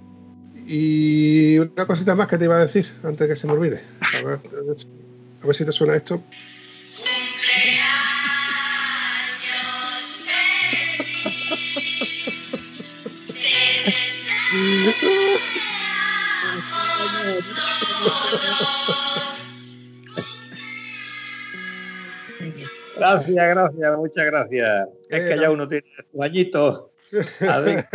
Y una cosita más que te iba a decir antes de que se me olvide. A ver, a ver si te suena esto. [laughs] Gracias, gracias, muchas gracias. Es Eh, que ya no. uno tiene sus añitos. [laughs] A ver,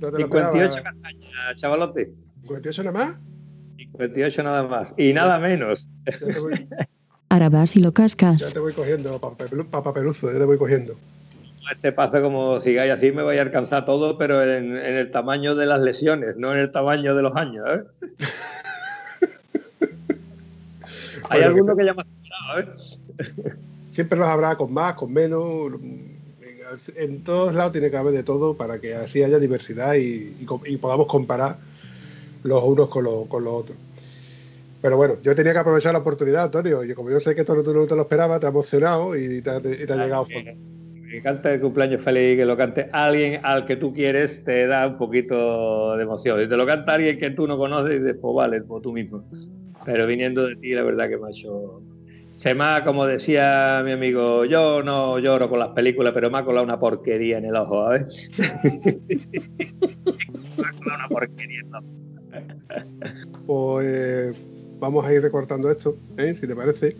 No te lo 58 esperaba. castañas, chavalote. 58 nada más. 58 nada más. Y nada menos. Ya te voy, Ahora vas y lo ya cascas. te voy cogiendo, papapelu- papapeluzo, ya te voy cogiendo. Este paso, como sigáis así, me voy a alcanzar todo, pero en, en el tamaño de las lesiones, no en el tamaño de los años. ¿eh? [laughs] Hay Bueno, alguno que que ya me ha ¿eh? Siempre los habrá con más, con menos. en todos lados tiene que haber de todo para que así haya diversidad y, y co- y podamos comparar los unos con los, con los otros. Pero bueno, yo tenía que aprovechar la oportunidad, Antonio, y como yo sé que esto no- tú no te lo esperabas, te ha emocionado y te, te ha llegado. Que cante el cumpleaños feliz, que lo cante alguien al que tú quieres, te da un poquito de emoción. Si te lo canta alguien que tú no conoces, dices, pues vale, pues tú mismo. Pero viniendo de ti, la verdad que me ha hecho. Se me ha, como decía mi amigo, yo no lloro con las películas, pero me ha colado una porquería en el ojo, ¿sabes? me ha colado una porquería en el ojo. Pues eh, vamos a ir recortando esto, ¿eh? si te parece.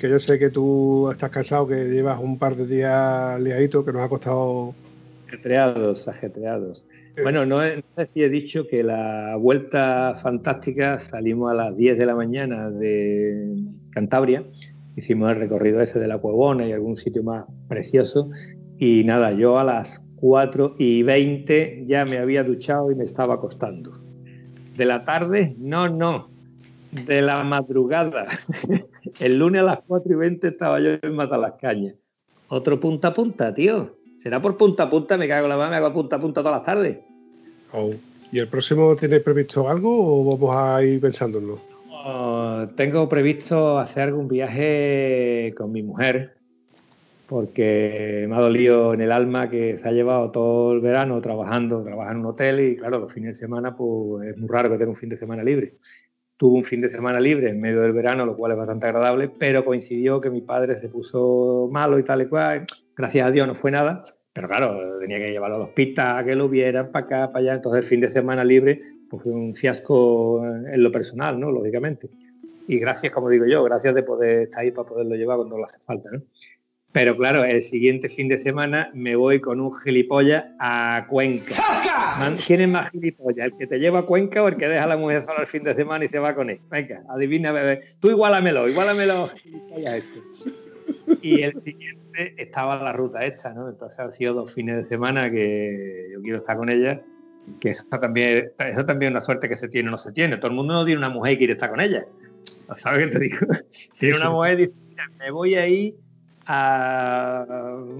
Que yo sé que tú estás cansado, que llevas un par de días liadito, que nos ha costado. Ajetreados, ajetreados. Bueno, no, no sé si he dicho que la vuelta fantástica salimos a las 10 de la mañana de Cantabria, hicimos el recorrido ese de la Cuevona y algún sitio más precioso, y nada, yo a las 4 y 20 ya me había duchado y me estaba acostando. De la tarde, no, no, de la madrugada. [laughs] El lunes a las 4 y 20 estaba yo en Matalascañas. Otro punta a punta, tío. ¿Será por punta a punta? Me cago en la mano, me hago punta a punta todas las tardes. Oh. ¿Y el próximo tienes previsto algo o vamos a ir pensándolo? Oh, tengo previsto hacer algún viaje con mi mujer, porque me ha dolido en el alma que se ha llevado todo el verano trabajando, trabaja en un hotel y claro, los fines de semana pues es muy raro que tenga un fin de semana libre. Tuvo un fin de semana libre en medio del verano, lo cual es bastante agradable, pero coincidió que mi padre se puso malo y tal y cual. Gracias a Dios no fue nada, pero claro, tenía que llevarlo al hospital, que lo vieran para acá, para allá. Entonces el fin de semana libre pues fue un fiasco en lo personal, ¿no? Lógicamente. Y gracias, como digo yo, gracias de poder estar ahí para poderlo llevar cuando lo hace falta, ¿no? Pero claro, el siguiente fin de semana me voy con un gilipollas a Cuenca. Man, ¿Quién es más gilipollas? ¿El que te lleva a Cuenca o el que deja a la mujer sola el fin de semana y se va con él? Venga, adivina, bebé. Tú igualamelo, igualamelo, este. Y el siguiente estaba la ruta hecha, ¿no? Entonces han sido dos fines de semana que yo quiero estar con ella, que eso también, eso también es una suerte que se tiene o no se tiene. Todo el mundo no tiene una mujer y quiere estar con ella. ¿Sabes qué te digo? Tiene una mujer y dice, "Mira, me voy a ir a,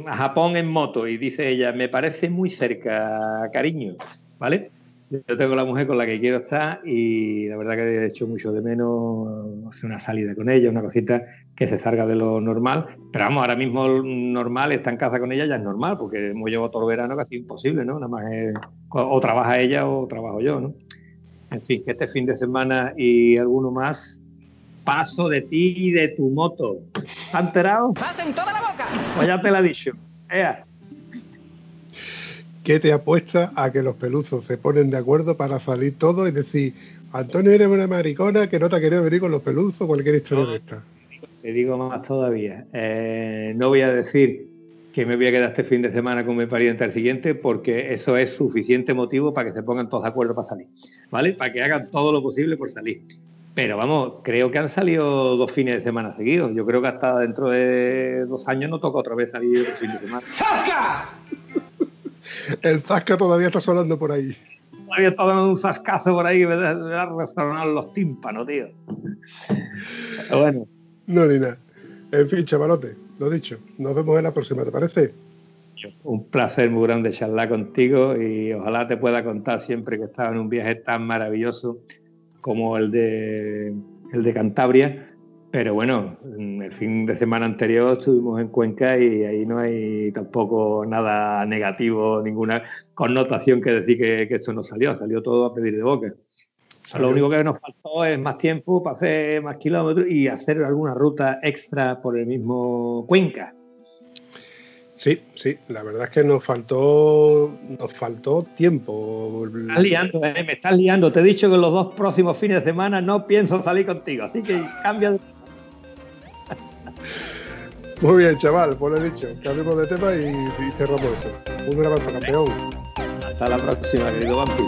a Japón en moto y dice ella, me parece muy cerca, cariño, ¿vale? Yo tengo la mujer con la que quiero estar y la verdad que he hecho mucho de menos hacer una salida con ella, una cosita que se salga de lo normal. Pero vamos, ahora mismo normal, estar en casa con ella ya es normal, porque hemos llevado todo el verano casi imposible, ¿no? Nada más es, o, trabaja ella o trabajo yo, ¿no? En fin, que este fin de semana y alguno más, paso de ti y de tu moto. ¿Te has enterado? ¡Pasen toda la boca! Pues ya te lo he dicho. Ea. ¿Qué te apuesta a que los peluzos se ponen de acuerdo para salir todos y decir, Antonio eres una maricona que no te ha querido venir con los peluzos, cualquier historia de esta? Te digo más todavía. Eh, no voy a decir que me voy a quedar este fin de semana con mi pariente al siguiente, porque eso es suficiente motivo para que se pongan todos de acuerdo para salir, ¿vale? Para que hagan todo lo posible por salir. Pero vamos, creo que han salido dos fines de semana seguidos. Yo creo que hasta dentro de dos años no toca otra vez salir otro fin de semana. [laughs] ¡Zasca! El Zasca todavía está sonando por ahí. Todavía está dando un zascazo por ahí que me da, me da resonar los tímpanos, tío. Pero bueno, No, ni nada. En fin, chavalote, lo dicho. Nos vemos en la próxima, ¿te parece? un placer muy grande charlar contigo y ojalá te pueda contar siempre que estaba en un viaje tan maravilloso como el de, el de Cantabria. Pero bueno, el fin de semana anterior estuvimos en Cuenca y ahí no hay tampoco nada negativo, ninguna connotación que decir que, que esto no salió, salió todo a pedir de boca. Lo único que nos faltó es más tiempo para hacer más kilómetros y hacer alguna ruta extra por el mismo Cuenca. Sí, sí, la verdad es que nos faltó, nos faltó tiempo. Me estás liando, eh, me estás liando. Te he dicho que los dos próximos fines de semana no pienso salir contigo, así que cambia de... [laughs] Muy bien, chaval, pues lo he dicho. Cambiemos de tema y, y cerramos esto. Un abrazo, campeón. Hasta la próxima, querido Vampi.